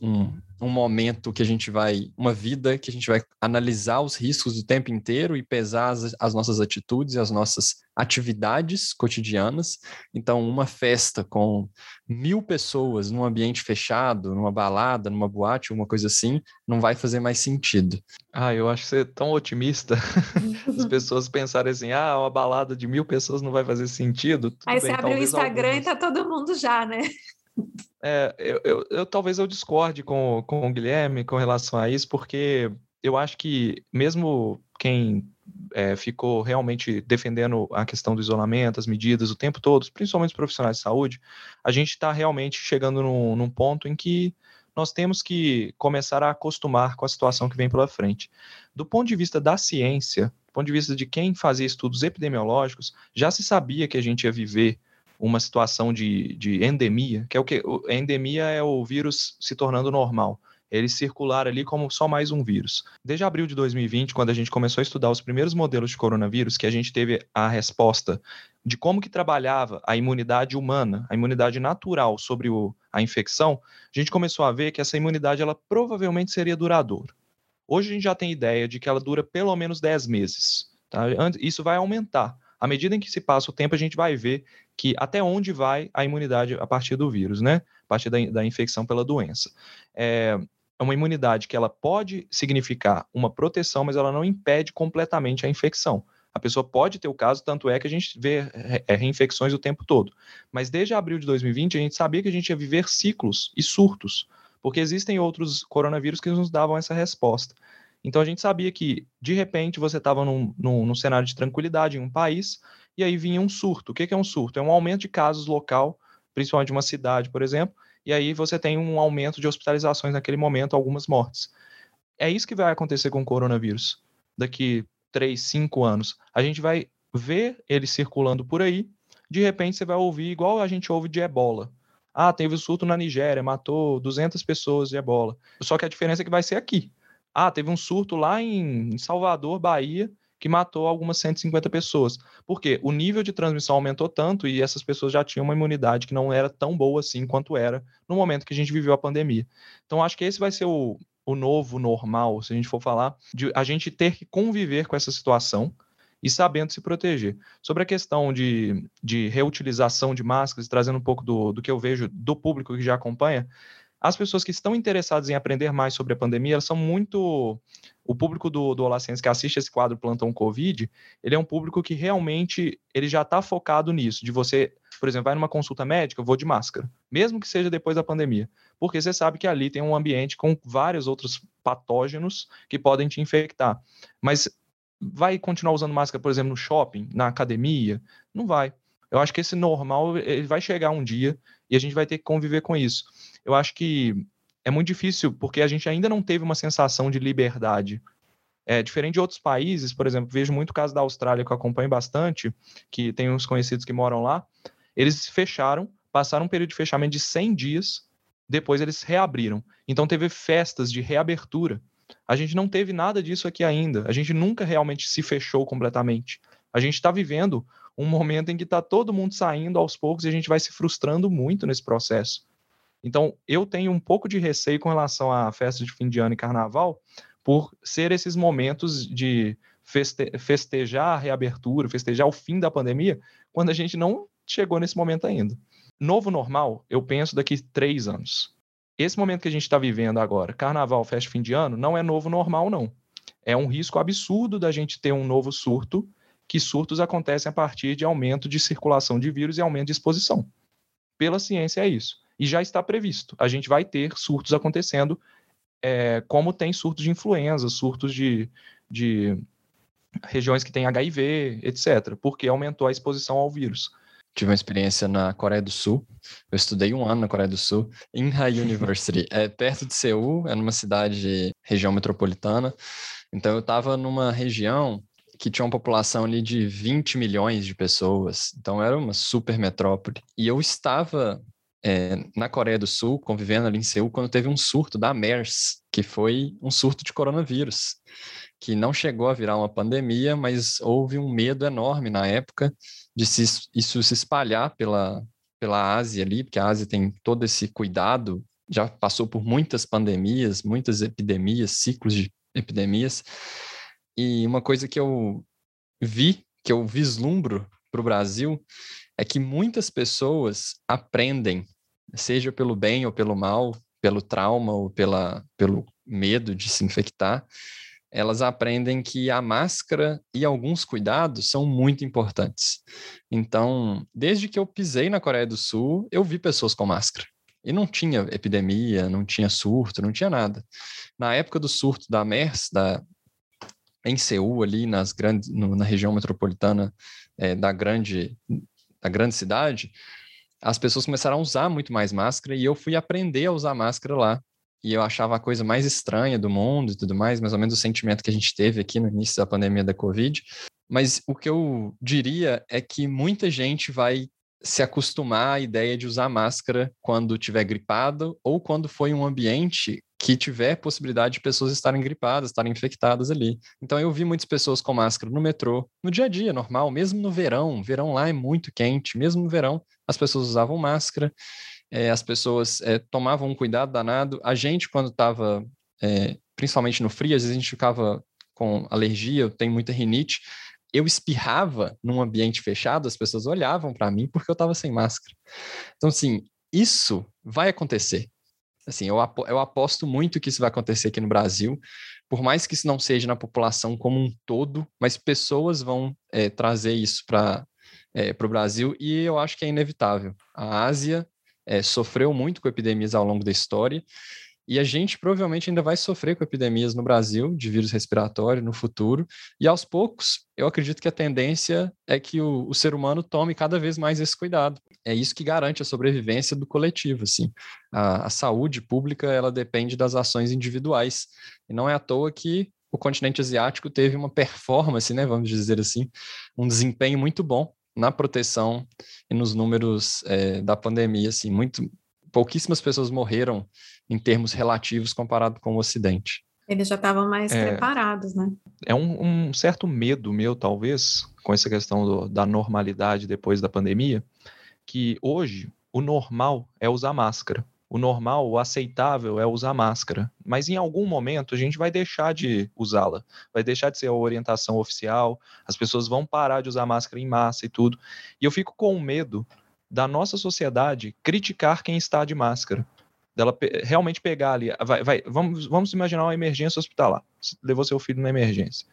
um, um momento que a gente vai, uma vida que a gente vai analisar os riscos o tempo inteiro e pesar as, as nossas atitudes e as nossas atividades cotidianas. Então, uma festa com mil pessoas num ambiente fechado, numa balada, numa boate, uma coisa assim, não vai fazer mais sentido. Ah, eu acho que você é tão otimista. [laughs] As pessoas pensarem assim, ah, uma balada de mil pessoas não vai fazer sentido. Tudo Aí bem, você abre o Instagram algumas... e tá todo mundo já, né? É, eu, eu, eu, talvez eu discorde com, com o Guilherme com relação a isso, porque eu acho que mesmo quem é, ficou realmente defendendo a questão do isolamento, as medidas o tempo todo, principalmente os profissionais de saúde, a gente está realmente chegando num, num, ponto em que nós temos que começar a acostumar com a situação que vem pela frente. Do ponto de vista da ciência, do ponto de vista de quem fazia estudos epidemiológicos, já se sabia que a gente ia viver uma situação de, de endemia, que é o que? Endemia é o vírus se tornando normal ele circular ali como só mais um vírus. Desde abril de 2020, quando a gente começou a estudar os primeiros modelos de coronavírus, que a gente teve a resposta de como que trabalhava a imunidade humana, a imunidade natural sobre o, a infecção, a gente começou a ver que essa imunidade ela provavelmente seria duradoura. Hoje a gente já tem ideia de que ela dura pelo menos 10 meses. Tá? Isso vai aumentar. À medida em que se passa o tempo, a gente vai ver que até onde vai a imunidade a partir do vírus, né? A partir da, da infecção pela doença. É, é uma imunidade que ela pode significar uma proteção, mas ela não impede completamente a infecção. A pessoa pode ter o caso, tanto é que a gente vê é, reinfecções o tempo todo. Mas desde abril de 2020, a gente sabia que a gente ia viver ciclos e surtos, porque existem outros coronavírus que nos davam essa resposta. Então a gente sabia que, de repente, você estava num, num, num, cenário de tranquilidade em um país, e aí vinha um surto. O que, que é um surto? É um aumento de casos local, principalmente de uma cidade, por exemplo, e aí você tem um aumento de hospitalizações naquele momento, algumas mortes. É isso que vai acontecer com o coronavírus daqui três, cinco anos. A gente vai ver ele circulando por aí, de repente você vai ouvir igual a gente ouve de ebola. Ah, teve um surto na Nigéria, matou 200 pessoas de ebola. Só que a diferença é que vai ser aqui. Ah, teve um surto lá em Salvador, Bahia, que matou algumas 150 pessoas. Por quê? O nível de transmissão aumentou tanto e essas pessoas já tinham uma imunidade que não era tão boa assim quanto era no momento que a gente viveu a pandemia. Então, acho que esse vai ser o, o novo normal, se a gente for falar, de a gente ter que conviver com essa situação e sabendo se proteger. Sobre a questão de, de reutilização de máscaras, trazendo um pouco do, do que eu vejo do público que já acompanha, as pessoas que estão interessadas em aprender mais sobre a pandemia, elas são muito. O público do, do Olá Ciência que assiste esse quadro Plantão Covid, ele é um público que realmente ele já está focado nisso, de você, por exemplo, vai numa consulta médica, eu vou de máscara, mesmo que seja depois da pandemia, porque você sabe que ali tem um ambiente com vários outros patógenos que podem te infectar. Mas vai continuar usando máscara, por exemplo, no shopping, na academia? Não vai. Eu acho que esse normal ele vai chegar um dia e a gente vai ter que conviver com isso eu acho que é muito difícil, porque a gente ainda não teve uma sensação de liberdade. É, diferente de outros países, por exemplo, vejo muito o caso da Austrália, que eu acompanho bastante, que tem uns conhecidos que moram lá, eles fecharam, passaram um período de fechamento de 100 dias, depois eles reabriram. Então teve festas de reabertura. A gente não teve nada disso aqui ainda. A gente nunca realmente se fechou completamente. A gente está vivendo um momento em que está todo mundo saindo aos poucos e a gente vai se frustrando muito nesse processo. Então, eu tenho um pouco de receio com relação à festa de fim de ano e carnaval, por ser esses momentos de feste festejar a reabertura, festejar o fim da pandemia, quando a gente não chegou nesse momento ainda. Novo normal, eu penso daqui três anos. Esse momento que a gente está vivendo agora, carnaval, festa fim de ano, não é novo normal, não. É um risco absurdo da gente ter um novo surto, que surtos acontecem a partir de aumento de circulação de vírus e aumento de exposição. Pela ciência, é isso e já está previsto. A gente vai ter surtos acontecendo, é, como tem surtos de influenza, surtos de, de regiões que têm HIV, etc., porque aumentou a exposição ao vírus. Tive uma experiência na Coreia do Sul. Eu estudei um ano na Coreia do Sul, Inha [laughs] University. É perto de Seul, é numa cidade, região metropolitana. Então eu estava numa região que tinha uma população ali de 20 milhões de pessoas. Então era uma super metrópole. E eu estava é, na Coreia do Sul, convivendo ali em Seul, quando teve um surto da MERS, que foi um surto de coronavírus, que não chegou a virar uma pandemia, mas houve um medo enorme na época de se, isso se espalhar pela, pela Ásia ali, porque a Ásia tem todo esse cuidado já passou por muitas pandemias, muitas epidemias, ciclos de epidemias. E uma coisa que eu vi, que eu vislumbro para o Brasil, é que muitas pessoas aprendem, seja pelo bem ou pelo mal, pelo trauma ou pela, pelo medo de se infectar, elas aprendem que a máscara e alguns cuidados são muito importantes. Então, desde que eu pisei na Coreia do Sul, eu vi pessoas com máscara. E não tinha epidemia, não tinha surto, não tinha nada. Na época do surto da MERS, da, em Seul, ali nas grandes, no, na região metropolitana é, da, grande, da grande cidade, as pessoas começaram a usar muito mais máscara e eu fui aprender a usar máscara lá e eu achava a coisa mais estranha do mundo e tudo mais, mais ou menos o sentimento que a gente teve aqui no início da pandemia da Covid. Mas o que eu diria é que muita gente vai se acostumar à ideia de usar máscara quando tiver gripado ou quando em um ambiente que tiver possibilidade de pessoas estarem gripadas, estarem infectadas ali. Então eu vi muitas pessoas com máscara no metrô, no dia a dia normal, mesmo no verão, verão lá é muito quente, mesmo no verão as pessoas usavam máscara é, as pessoas é, tomavam um cuidado danado. A gente, quando estava, é, principalmente no frio, às vezes a gente ficava com alergia, eu tenho muita rinite, eu espirrava num ambiente fechado, as pessoas olhavam para mim porque eu estava sem máscara. Então, assim, isso vai acontecer. Assim, eu, eu aposto muito que isso vai acontecer aqui no Brasil, por mais que isso não seja na população como um todo, mas pessoas vão é, trazer isso para é, o Brasil e eu acho que é inevitável. A Ásia é, sofreu muito com epidemias ao longo da história, e a gente provavelmente ainda vai sofrer com epidemias no Brasil de vírus respiratório no futuro. E aos poucos, eu acredito que a tendência é que o, o, ser humano tome cada vez mais esse cuidado. É isso que garante a sobrevivência do coletivo. Assim. A, a saúde pública ela depende das ações individuais. E não é à toa que o continente asiático teve uma performance, né, vamos dizer assim, um desempenho muito bom na proteção e nos números é, da pandemia, assim, muito pouquíssimas pessoas morreram em termos relativos comparado com o Ocidente. Eles já estavam mais é, preparados, né? É um, um, certo medo meu, talvez, com essa questão do, da normalidade depois da pandemia, que hoje o normal é usar máscara o normal, o aceitável é usar máscara. Mas em algum momento a gente vai deixar de usá-la, vai deixar de ser a orientação oficial, as pessoas vão parar de usar máscara em massa e tudo. E eu fico com medo da nossa sociedade criticar quem está de máscara. Dela realmente pegar ali, vai, vai, vamos, vamos imaginar uma emergência hospitalar. Você levou seu filho na emergência.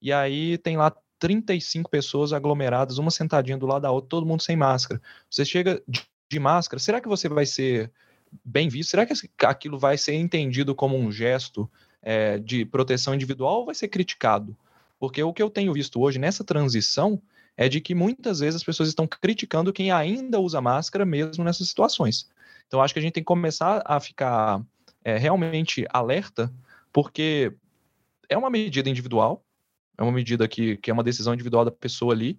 E aí tem lá 35 pessoas aglomeradas, uma sentadinha do lado da outra, todo mundo sem máscara. Você chega de, de máscara, será que você vai ser bem visto? Será que aquilo vai ser entendido como um gesto é, de proteção individual ou vai ser criticado? Porque o que eu tenho visto hoje nessa transição é de que muitas vezes as pessoas estão criticando quem ainda usa máscara mesmo nessas situações. Então acho que a gente tem que começar a ficar é, realmente alerta, porque é uma medida individual, é uma medida que, que é uma decisão individual da pessoa ali,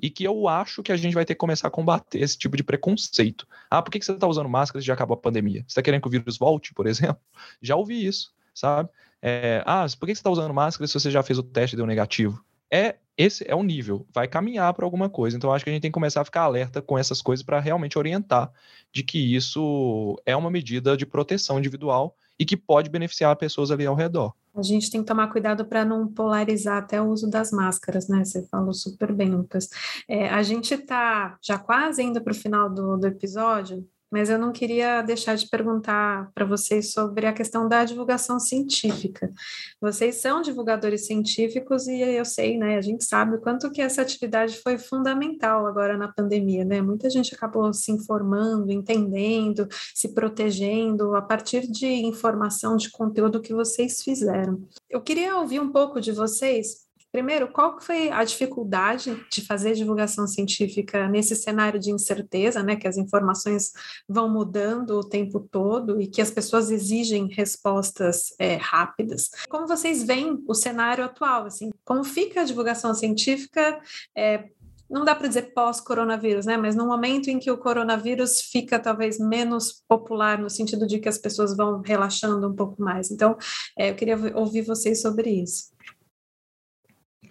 e que eu acho que a gente vai ter que começar a combater esse tipo de preconceito. Ah, por que, você está usando máscara se já acabou a pandemia? Você está querendo que o vírus volte, por [laughs] exemplo? Já ouvi isso, sabe? É, ah, por que, que você está usando máscara se você já fez o teste e deu negativo? É esse é o nível, vai caminhar para alguma coisa. Então acho que a gente tem que começar a ficar alerta com essas coisas para realmente orientar de que isso é uma medida de proteção individual e que pode beneficiar pessoas ali ao redor. A gente tem que tomar cuidado para não polarizar até o uso das máscaras, né? Você falou super bem, Lucas. É, a gente está já quase indo para o final do, do episódio, mas eu não queria deixar de perguntar para vocês sobre a questão da divulgação científica. Vocês são divulgadores científicos e eu sei, né, a gente sabe o quanto que essa atividade foi fundamental agora na pandemia, né? Muita gente acabou se informando, entendendo, se protegendo a partir de informação, de conteúdo que vocês fizeram. Eu queria ouvir um pouco de vocês Primeiro, qual foi a dificuldade de fazer divulgação científica nesse cenário de incerteza, né, que as informações vão mudando o tempo todo e que as pessoas exigem respostas é, rápidas? Como vocês veem o cenário atual? Assim, como fica a divulgação científica? É, não dá para dizer pós-coronavírus, né? Mas no momento em que o coronavírus fica talvez menos popular, no sentido de que as pessoas vão relaxando um pouco mais. Então, é, eu queria ouvir vocês sobre isso.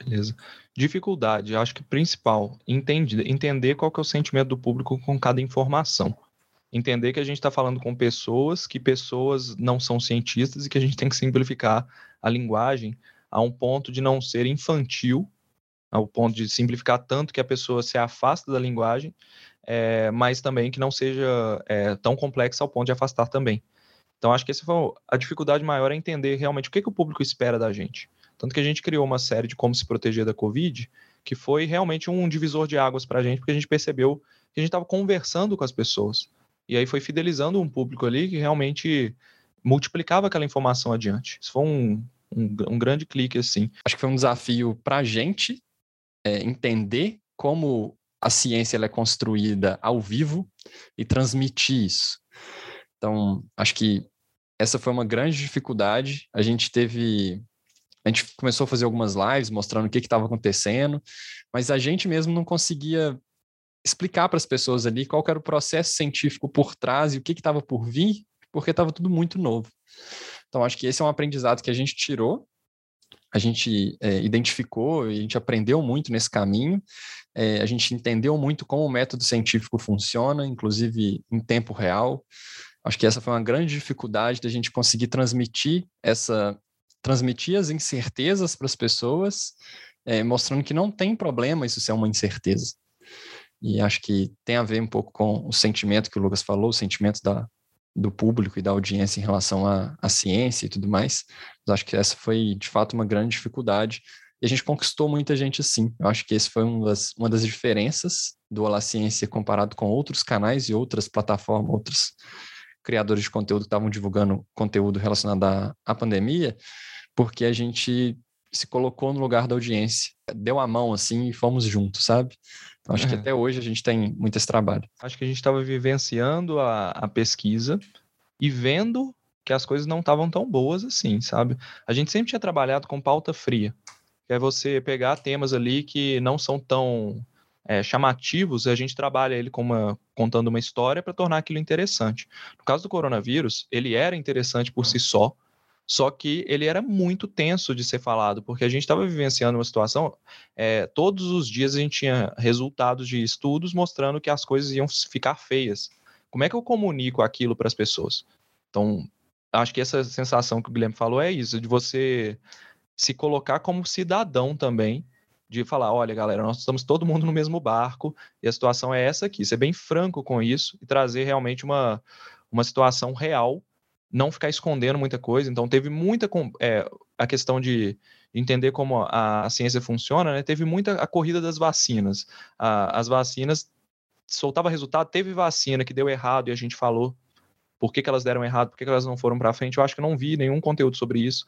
Beleza. Dificuldade, acho que principal, entender, entender qual que é o sentimento do público com cada informação. entender que a gente está falando com pessoas, que pessoas não são cientistas e que a gente tem que simplificar a linguagem a um ponto de não ser infantil, ao ponto de simplificar tanto que a pessoa se afasta da linguagem, é, mas também que não seja é, tão complexa ao ponto de afastar também. Então, acho que essa foi a dificuldade maior é entender realmente o que, que o público espera da gente. Tanto que a gente criou uma série de como se proteger da Covid, que foi realmente um divisor de águas para a gente, porque a gente percebeu que a gente estava conversando com as pessoas. E aí foi fidelizando um público ali que realmente multiplicava aquela informação adiante. Isso foi um, um, um grande clique, assim. Acho que foi um desafio para a gente é, entender como a ciência é construída ao vivo e transmitir isso. Então, acho que essa foi uma grande dificuldade. A gente teve. A gente começou a fazer algumas lives mostrando o que estava acontecendo, mas a gente mesmo não conseguia explicar para as pessoas ali qual era o processo científico por trás e o que estava por vir, porque estava tudo muito novo. Então, acho que esse é um aprendizado que a gente tirou, a gente é, identificou e a gente aprendeu muito nesse caminho, é, a gente entendeu muito como o método científico funciona, inclusive em tempo real. Acho que essa foi uma grande dificuldade da gente conseguir transmitir essa transmitir as incertezas para as pessoas, é, mostrando que não tem problema isso ser uma incerteza. E acho que tem a ver um pouco com o sentimento que o Lucas falou, o sentimento da, do público e da audiência em relação à, ciência e tudo mais. Mas acho que essa foi, de fato, uma grande dificuldade. E a gente conquistou muita gente assim. Eu acho que esse foi uma das, uma das diferenças do Olá Ciência comparado com outros canais e outras plataformas, outros criadores de conteúdo que estavam divulgando conteúdo relacionado à, à pandemia, porque a gente se colocou no lugar da audiência, deu a mão assim e fomos juntos, sabe? Então, acho que até hoje a gente tem muito esse trabalho. Acho que a gente estava vivenciando a, a pesquisa e vendo que as coisas não estavam tão boas assim, sabe? A gente sempre tinha trabalhado com pauta fria, que é você pegar temas ali que não são tão é, chamativos, a gente trabalha ele uma, contando uma história para tornar aquilo interessante. No caso do coronavírus, ele era interessante por si só, só que ele era muito tenso de ser falado, porque a gente estava vivenciando uma situação, é, todos os dias a gente tinha resultados de estudos mostrando que as coisas iam ficar feias. Como é que eu comunico aquilo para as pessoas? Então, acho que essa sensação que o Guilherme falou é isso, de você se colocar como cidadão também, de falar, olha, galera, nós estamos todo mundo no mesmo barco e a situação é essa aqui. Ser bem franco com isso e trazer realmente uma, uma situação real não ficar escondendo muita coisa. Então, teve muita é, a questão de entender como a, a, ciência funciona, né? Teve muita a corrida das vacinas. A, as vacinas soltava resultado, teve vacina que deu errado e a gente falou por que, que elas deram errado, por que, que elas não foram para frente. Eu acho que não vi nenhum conteúdo sobre isso,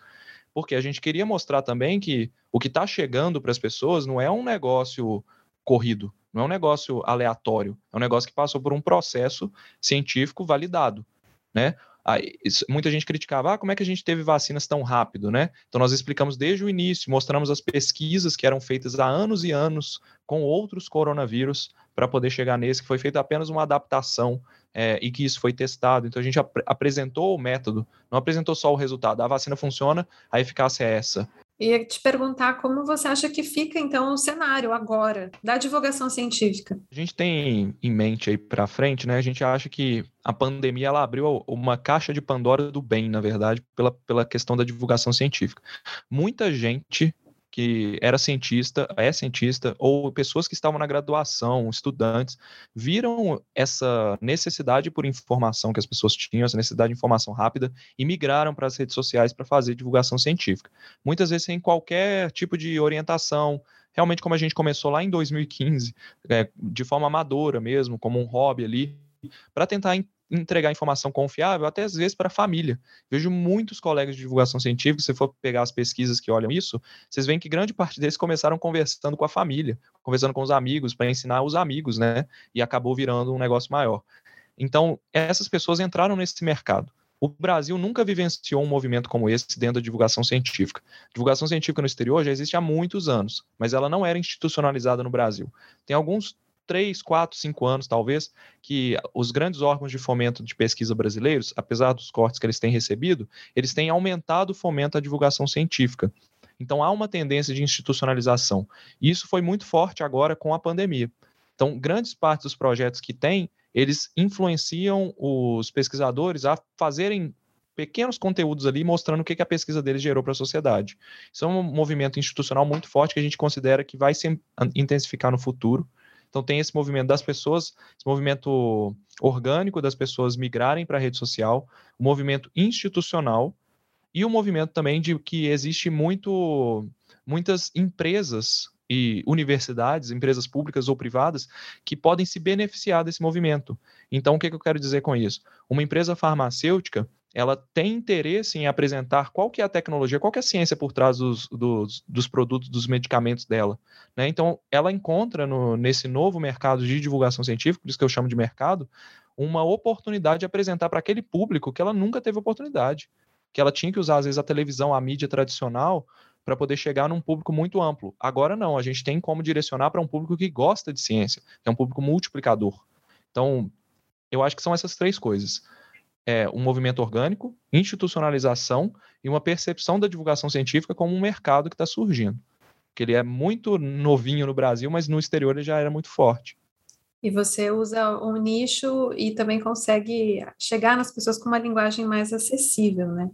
porque a gente queria mostrar também que o que está chegando para as pessoas não é um negócio corrido, não é um negócio aleatório, é um negócio que passou por um processo científico validado, né? Aí, isso, muita gente criticava, ah, como é que a gente teve vacinas tão rápido, né? Então nós explicamos desde o início, mostramos as pesquisas que eram feitas há anos e anos com outros coronavírus para poder chegar nesse, que foi feita apenas uma adaptação é, e que isso foi testado. Então a gente ap apresentou o método, não apresentou só o resultado. A vacina funciona, a eficácia é essa. Ia te perguntar como você acha que fica, então, o cenário agora da divulgação científica. A gente tem em mente aí para frente, né? A gente acha que a pandemia ela abriu uma caixa de Pandora do bem, na verdade, pela, pela questão da divulgação científica. Muita gente que era cientista, é cientista, ou pessoas que estavam na graduação, estudantes, viram essa necessidade por informação que as pessoas tinham, essa necessidade de informação rápida, e migraram para as redes sociais para fazer divulgação científica. Muitas vezes sem qualquer tipo de orientação, realmente como a gente começou lá em 2015, é, de forma amadora mesmo, como um hobby ali, para tentar entregar informação confiável, até às vezes para a família. Vejo muitos colegas de divulgação científica, se for pegar as pesquisas que olham isso, vocês veem que grande parte deles começaram conversando com a família, conversando com os amigos, para ensinar os amigos, né? E acabou virando um negócio maior. Então, essas pessoas entraram nesse mercado. O Brasil nunca vivenciou um movimento como esse dentro da divulgação científica. Divulgação científica no exterior já existe há muitos anos, mas ela não era institucionalizada no Brasil. Tem alguns três, quatro, cinco anos, talvez, que os grandes órgãos de fomento de pesquisa brasileiros, apesar dos cortes que eles têm recebido, eles têm aumentado o fomento à divulgação científica. Então há uma tendência de institucionalização. E isso foi muito forte agora com a pandemia. Então, grandes partes dos projetos que tem, eles influenciam os pesquisadores a fazerem pequenos conteúdos ali mostrando o que, a pesquisa deles gerou para a sociedade. Isso é um movimento institucional muito forte que a gente considera que vai se intensificar no futuro. Então tem esse movimento das pessoas, esse movimento orgânico das pessoas migrarem para a rede social, o movimento institucional e o movimento também de que existe muito muitas empresas e universidades, empresas públicas ou privadas, que podem se beneficiar desse movimento. Então, o que, que eu quero dizer com isso? Uma empresa farmacêutica, ela tem interesse em apresentar qual que é a tecnologia, qual que é a ciência por trás dos, dos, dos produtos, dos medicamentos dela. Né? Então, ela encontra no, nesse novo mercado de divulgação científica, por isso que eu chamo de mercado, uma oportunidade de apresentar para aquele público que ela nunca teve oportunidade. Que ela tinha que usar, às vezes, a televisão, a mídia tradicional, para poder chegar num público muito amplo. Agora não, a gente tem como direcionar para um público que gosta de ciência, que é um público multiplicador. Então, eu acho que são essas três coisas é um movimento orgânico, institucionalização e uma percepção da divulgação científica como um mercado que está surgindo. Que ele é muito novinho no Brasil, mas no exterior ele já era muito forte. E você usa um nicho e também consegue chegar nas pessoas com uma linguagem mais acessível, né?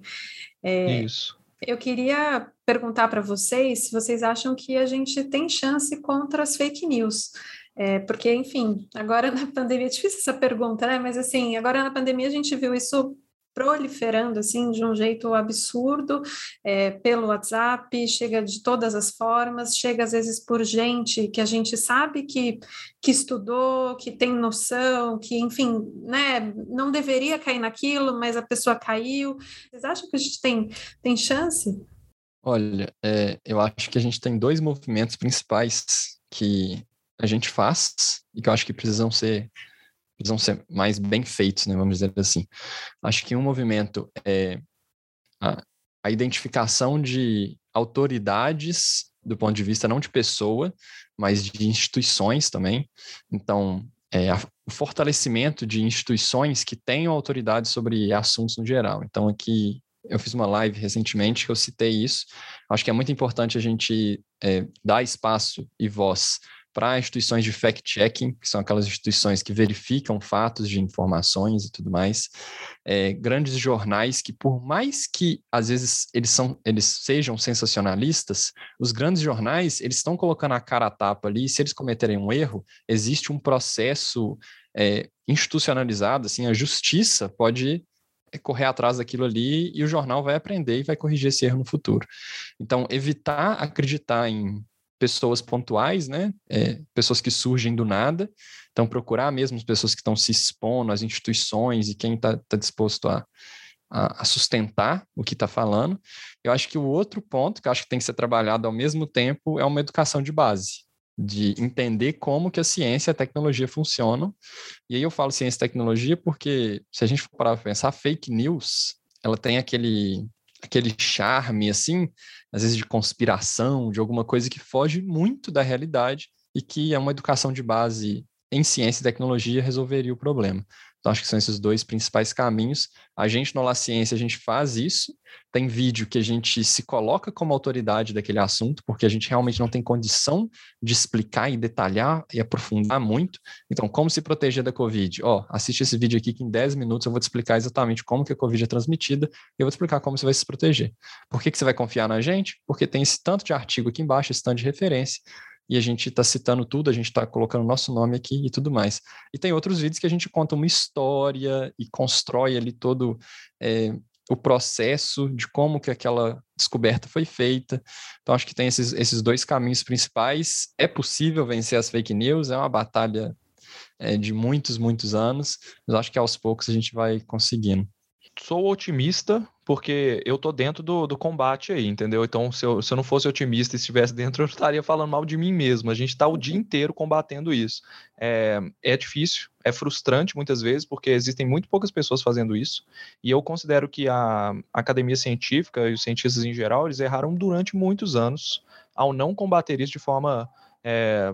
É, Isso. Eu queria perguntar para vocês se vocês acham que a gente tem chance contra as fake news. É, porque, enfim, agora na [laughs] pandemia, é difícil essa pergunta, né? Mas assim, agora na pandemia a gente viu isso proliferando assim de um jeito absurdo é, pelo WhatsApp, chega de todas as formas, chega às vezes por gente que a gente sabe que, que estudou, que tem noção, que enfim, né, não deveria cair naquilo, mas a pessoa caiu. Vocês acham que a gente tem, tem chance? Olha, é, eu acho que a gente tem dois movimentos principais que a gente faz e que eu acho que precisam ser precisam ser mais bem feitos, né, vamos dizer assim. Acho que um movimento é a, a identificação de autoridades do ponto de vista não de pessoa, mas de instituições também. Então, é, a, o fortalecimento de instituições que tenham autoridade sobre assuntos no geral. Então, aqui eu fiz uma live recentemente que eu citei isso. Acho que é muito importante a gente é, dar espaço e voz para instituições de fact-checking, que são aquelas instituições que verificam fatos de informações e tudo mais, é, grandes jornais que, por mais que às vezes eles, são, eles sejam sensacionalistas, os grandes jornais eles estão colocando a cara a tapa ali, e se eles cometerem um erro, existe um processo é, institucionalizado, assim, a justiça pode é, correr atrás daquilo ali e o jornal vai aprender e vai corrigir esse erro no futuro. Então, evitar acreditar em pessoas pontuais, né? É, pessoas que surgem do nada. Então, procurar mesmo as pessoas que estão se expondo, as instituições e quem está tá disposto a, a, sustentar o que está falando. Eu acho que o outro ponto que eu acho que tem que ser trabalhado ao mesmo tempo é uma educação de base, de entender como que a ciência e a tecnologia funcionam. E aí eu falo ciência e tecnologia porque, se a gente for parar para pensar, fake news, ela tem aquele aquele charme, assim, às vezes de conspiração, de alguma coisa que foge muito da realidade e que é uma educação de base em ciência e tecnologia resolveria o problema. Então, acho que são esses dois principais caminhos. A gente no La Ciência, a gente faz isso. Tem vídeo que a gente se coloca como autoridade daquele assunto, porque a gente realmente não tem condição de explicar e detalhar e aprofundar muito. Então, como se proteger da Covid? Ó, assiste esse vídeo aqui que em 10 minutos eu vou te explicar exatamente como que a Covid é transmitida e eu vou te explicar como você vai se proteger. Por que, que você vai confiar na gente? Porque tem esse tanto de artigo aqui embaixo, esse tanto de referência e a gente está citando tudo, a gente está colocando nosso nome aqui e tudo mais. E tem outros vídeos que a gente conta uma história e constrói ali todo é, o processo de como que aquela descoberta foi feita. Então, acho que tem esses, esses dois caminhos principais. É possível vencer as fake news, é uma batalha é, de muitos, muitos anos, mas acho que aos poucos a gente vai conseguindo sou otimista porque eu tô dentro do, do combate aí, entendeu? Então, se eu, se eu não fosse otimista e estivesse dentro, [laughs] eu estaria falando mal de mim mesmo. A gente está o dia inteiro combatendo isso. É, é difícil, é frustrante muitas vezes, porque existem muito poucas pessoas fazendo isso. E eu considero que a academia científica e os cientistas em geral, eles erraram durante muitos anos ao não combater isso de forma é,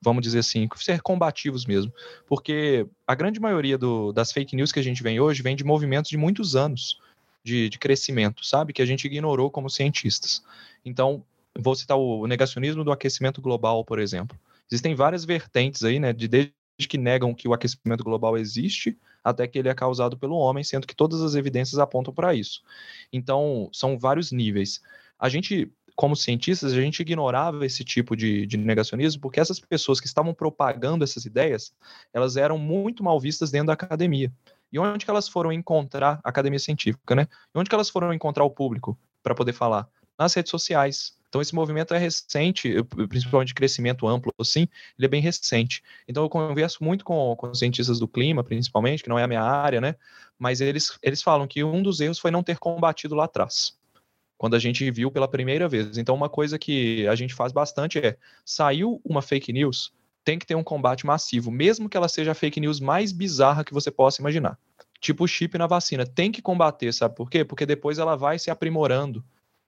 vamos dizer assim, ser combativos mesmo. Porque a grande maioria do, das fake news que a gente vem hoje vem de movimentos de muitos anos de, de crescimento, sabe? Que a gente ignorou como cientistas. Então, vou citar o negacionismo do aquecimento global, por exemplo. Existem várias vertentes aí, né, de desde que negam que o aquecimento global existe até que ele é causado pelo homem, sendo que todas as evidências apontam para isso. Então, são vários níveis. A gente, como cientistas, a gente ignorava esse tipo de, de negacionismo porque essas pessoas que estavam propagando essas ideias, elas eram muito mal vistas dentro da academia. E onde que elas foram encontrar a academia científica, né? E onde que elas foram encontrar o público para poder falar? Nas redes sociais. Então esse movimento é recente, principalmente de crescimento amplo, assim, ele é bem recente. Então eu converso muito com, com cientistas do clima, principalmente, que não é a minha área, né? Mas eles, eles falam que um dos erros foi não ter combatido lá atrás quando a gente viu pela primeira vez. Então, uma coisa que a gente faz bastante é: saiu uma fake news, tem que ter um combate massivo, mesmo que ela seja a fake news mais bizarra que você possa imaginar. Tipo o chip na vacina, tem que combater, sabe por quê? Porque depois ela vai se aprimorando,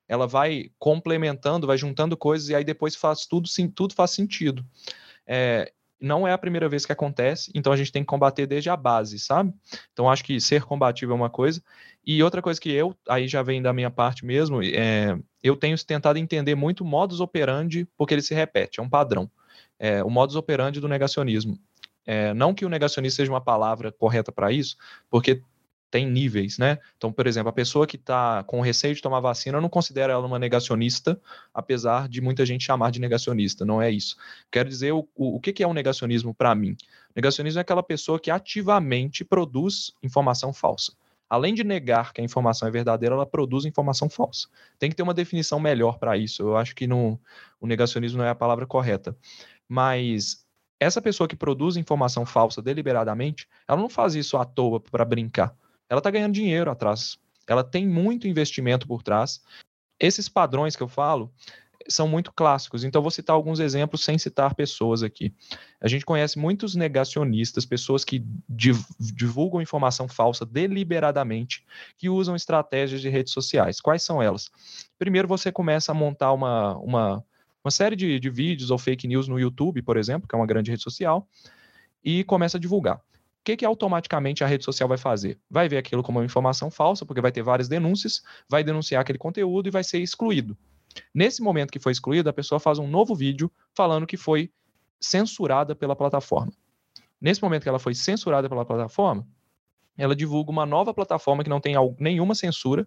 ela vai complementando, vai juntando coisas e aí depois faz tudo, sim, tudo faz sentido. É, não é a primeira vez que acontece, então a gente tem que combater desde a base, sabe? Então acho que ser combativo é uma coisa. E outra coisa que eu, aí já vem da minha parte mesmo, é, eu tenho tentado entender muito modus operandi, porque ele se repete, é um padrão é, o modus operandi do negacionismo. É, não que o negacionismo seja uma palavra correta para isso, porque tem níveis, né? Então, por exemplo, a pessoa que está com receio de tomar vacina, eu não considero ela uma negacionista, apesar de muita gente chamar de negacionista, não é isso. Quero dizer, o, o, o que é um negacionismo para mim? Negacionismo é aquela pessoa que ativamente produz informação falsa. Além de negar que a informação é verdadeira, ela produz informação falsa. Tem que ter uma definição melhor para isso. Eu acho que no, o negacionismo não é a palavra correta. Mas essa pessoa que produz informação falsa deliberadamente, ela não faz isso à toa para brincar. Ela está ganhando dinheiro atrás. Ela tem muito investimento por trás. Esses padrões que eu falo são muito clássicos. Então, vou citar alguns exemplos sem citar pessoas aqui. A gente conhece muitos negacionistas, pessoas que divulgam informação falsa deliberadamente, que usam estratégias de redes sociais. Quais são elas? Primeiro, você começa a montar uma, uma uma série de, de vídeos ou fake news no YouTube, por exemplo, que é uma grande rede social, e começa a divulgar. Que, que automaticamente a rede social vai fazer? Vai ver aquilo como uma informação falsa, porque vai ter várias denúncias, vai denunciar aquele conteúdo e vai ser excluído. Nesse momento que foi excluído, a pessoa faz um novo vídeo falando que foi censurada pela plataforma. Nesse momento que ela foi censurada pela plataforma, ela divulga uma nova plataforma que não tem nenhuma censura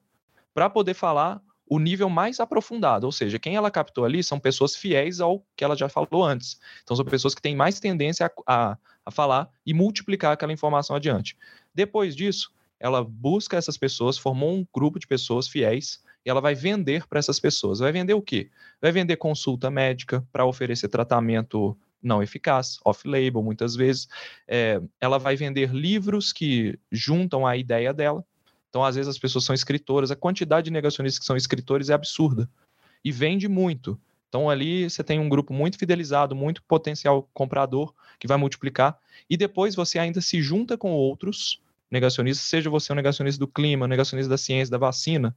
para poder falar o nível mais aprofundado, ou seja, quem ela captou ali são pessoas fiéis ao que ela já falou antes. Então, são pessoas que têm mais tendência a, a, a falar e multiplicar aquela informação adiante. Depois disso, ela busca essas pessoas, formou um grupo de pessoas fiéis e ela vai vender para essas pessoas. Vai vender o quê? Vai vender consulta médica para oferecer tratamento não eficaz, off-label, muitas vezes. É, ela vai vender livros que juntam a ideia dela. Então, às vezes, as pessoas são escritoras, a quantidade de negacionistas que são escritores é absurda. E vende muito. Então, ali você tem um grupo muito fidelizado, muito potencial comprador, que vai multiplicar. E depois você ainda se junta com outros negacionistas, seja você um negacionista do clima, um negacionista da ciência, da vacina,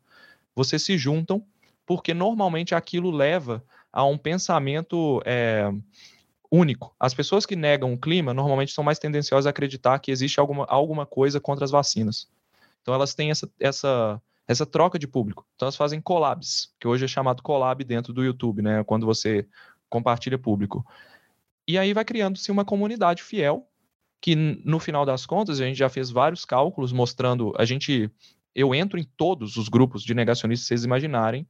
vocês se juntam, porque normalmente aquilo leva a um pensamento é, único. As pessoas que negam o clima normalmente são mais tendenciosas a acreditar que existe alguma, alguma coisa contra as vacinas. Então elas têm essa, essa, essa troca de público. Então elas fazem collabs, que hoje é chamado collab dentro do YouTube, né? Quando você compartilha público. E aí vai criando-se uma comunidade fiel, que no final das contas a gente já fez vários cálculos mostrando, a gente, eu entro em todos os grupos de negacionistas, vocês imaginarem,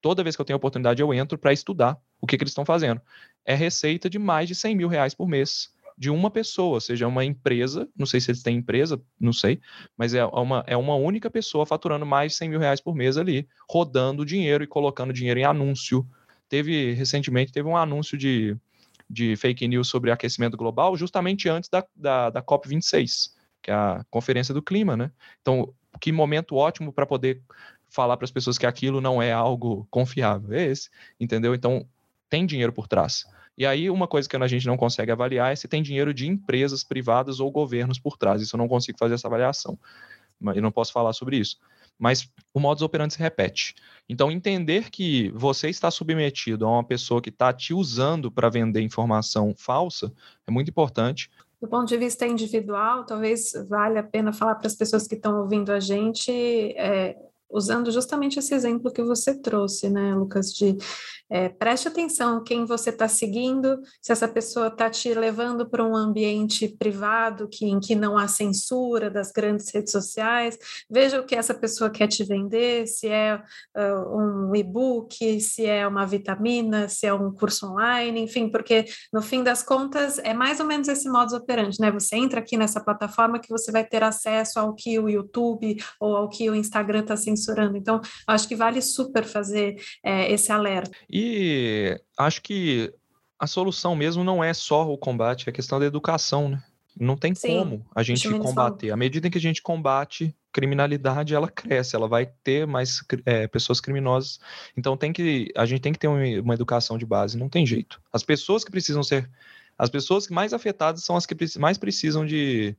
toda vez que eu tenho oportunidade eu entro para estudar o que, que eles estão fazendo. É receita de mais de 100 mil reais por mês de uma pessoa, seja uma empresa, não sei se eles têm empresa, não sei, mas é uma, é uma única pessoa faturando mais de 100 mil reais por mês ali, rodando dinheiro e colocando dinheiro em anúncio. Teve, recentemente, teve um anúncio de, de fake news sobre aquecimento global justamente antes da, da, da COP26, que é a Conferência do Clima, né? Então, que momento ótimo para poder falar para as pessoas que aquilo não é algo confiável. É esse, entendeu? Então, tem dinheiro por trás. E aí, uma coisa que a gente não consegue avaliar é se tem dinheiro de empresas privadas ou governos por trás. Isso eu não consigo fazer essa avaliação. Eu não posso falar sobre isso. Mas o modus operandi se repete. Então, entender que você está submetido a uma pessoa que está te usando para vender informação falsa é muito importante. Do ponto de vista individual, talvez valha a pena falar para as pessoas que estão ouvindo a gente é, usando justamente esse exemplo que você trouxe, né, Lucas, de é, preste atenção quem você está seguindo, se essa pessoa está te levando para um ambiente privado que, em que não há censura das grandes redes sociais, veja o que essa pessoa quer te vender, se é uh, um e-book, se é uma vitamina, se é um curso online, enfim, porque no fim das contas é mais ou menos esse modus operandi, né? Você entra aqui nessa plataforma que você vai ter acesso ao que o YouTube ou ao que o Instagram está censurando. Então, acho que vale super fazer é, esse alerta. E acho que a solução mesmo não é só o combate, é a questão da educação, né? Não tem Sim, como a gente combater. À medida que a gente combate criminalidade, ela cresce, ela vai ter mais é, pessoas criminosas. Então tem que a gente tem que ter uma, educação de base, não tem jeito. As pessoas que precisam ser, as pessoas mais afetadas são as que mais precisam de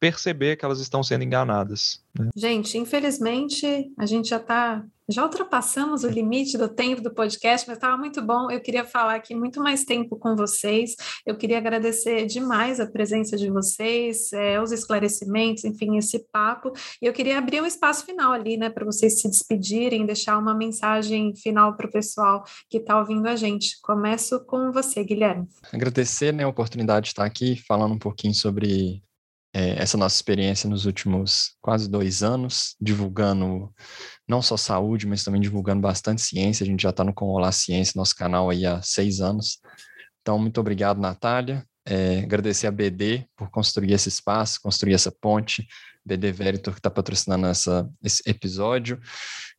perceber que elas estão sendo enganadas. Né? Gente, infelizmente a gente já está já ultrapassamos o limite do tempo do podcast, mas estava muito bom. Eu queria falar aqui muito mais tempo com vocês. Eu queria agradecer demais a presença de vocês, é, os esclarecimentos, enfim, esse papo. E eu queria abrir um espaço final ali, né, para vocês se despedirem, deixar uma mensagem final para o pessoal que está ouvindo a gente. Começo com você, Guilherme. Agradecer né, a oportunidade de estar aqui falando um pouquinho sobre é, essa nossa experiência nos últimos quase dois anos, divulgando não só saúde, mas também divulgando bastante ciência. A gente já está no Com Olá Ciência, nosso canal aí há seis anos. Então, muito obrigado, Natália. É, agradecer a BD por construir esse espaço, construir essa ponte. BD Veritor que está patrocinando essa, esse episódio.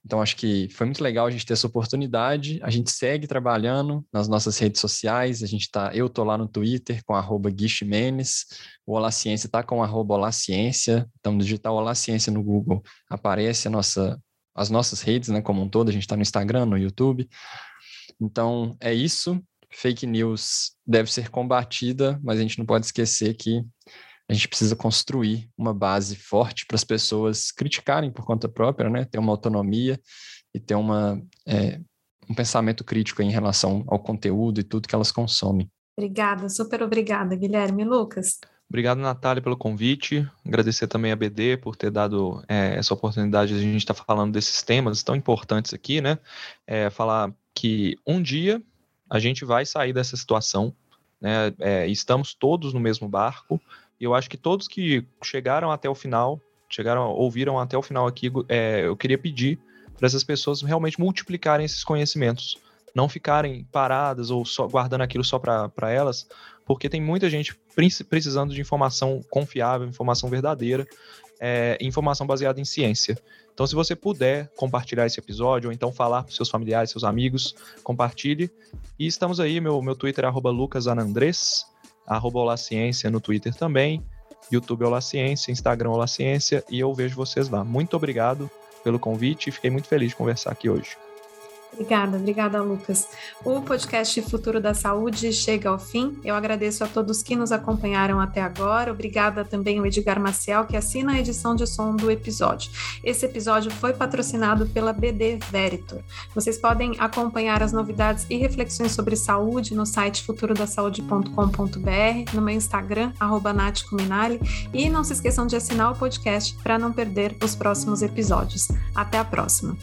Então, acho que foi muito legal a gente ter essa oportunidade. A gente segue trabalhando nas nossas redes sociais. A gente tá, eu tô lá no Twitter com arroba Menes. O Olá Ciência está com arroba Olá Ciência. Então, digitar Olá Ciência no Google aparece nossa, as nossas redes, né, como um todo. A gente está no Instagram, no YouTube. Então, é isso. Fake news deve ser combatida, mas a gente não pode esquecer que a gente precisa construir uma base forte para as pessoas criticarem por conta própria, né? ter uma autonomia e ter uma, é, um pensamento crítico em relação ao conteúdo e tudo que elas consomem. Obrigada, super obrigada, Guilherme. Lucas? Obrigado, Natália, pelo convite. Agradecer também a BD por ter dado é, essa oportunidade de a gente estar tá falando desses temas tão importantes aqui, né? É, falar que um dia a gente vai sair dessa situação, né? É, estamos todos no mesmo barco, e eu acho que todos que chegaram até o final, chegaram, ouviram até o final aqui, é, eu queria pedir para essas pessoas realmente multiplicarem esses conhecimentos. Não ficarem paradas ou só guardando aquilo só para elas, porque tem muita gente precisando de informação confiável, informação verdadeira, é, informação baseada em ciência. Então, se você puder compartilhar esse episódio, ou então falar para seus familiares, seus amigos, compartilhe. E estamos aí, meu, meu Twitter é @lucasanandres arroba Olá Ciência no Twitter também, YouTube Olá Ciência, Instagram Olá Ciência, e eu vejo vocês lá. Muito obrigado pelo convite e fiquei muito feliz de conversar aqui hoje. Obrigada, obrigada, Lucas. O podcast Futuro da Saúde chega ao fim. Eu agradeço a todos que nos acompanharam até agora. Obrigada também ao Edgar Maciel, que assina a edição de som do episódio. Esse episódio foi patrocinado pela BD Veritor. Vocês podem acompanhar as novidades e reflexões sobre saúde no site futurodasaude.com.br, no meu Instagram, arroba e não se esqueçam de assinar o podcast para não perder os próximos episódios. Até a próxima!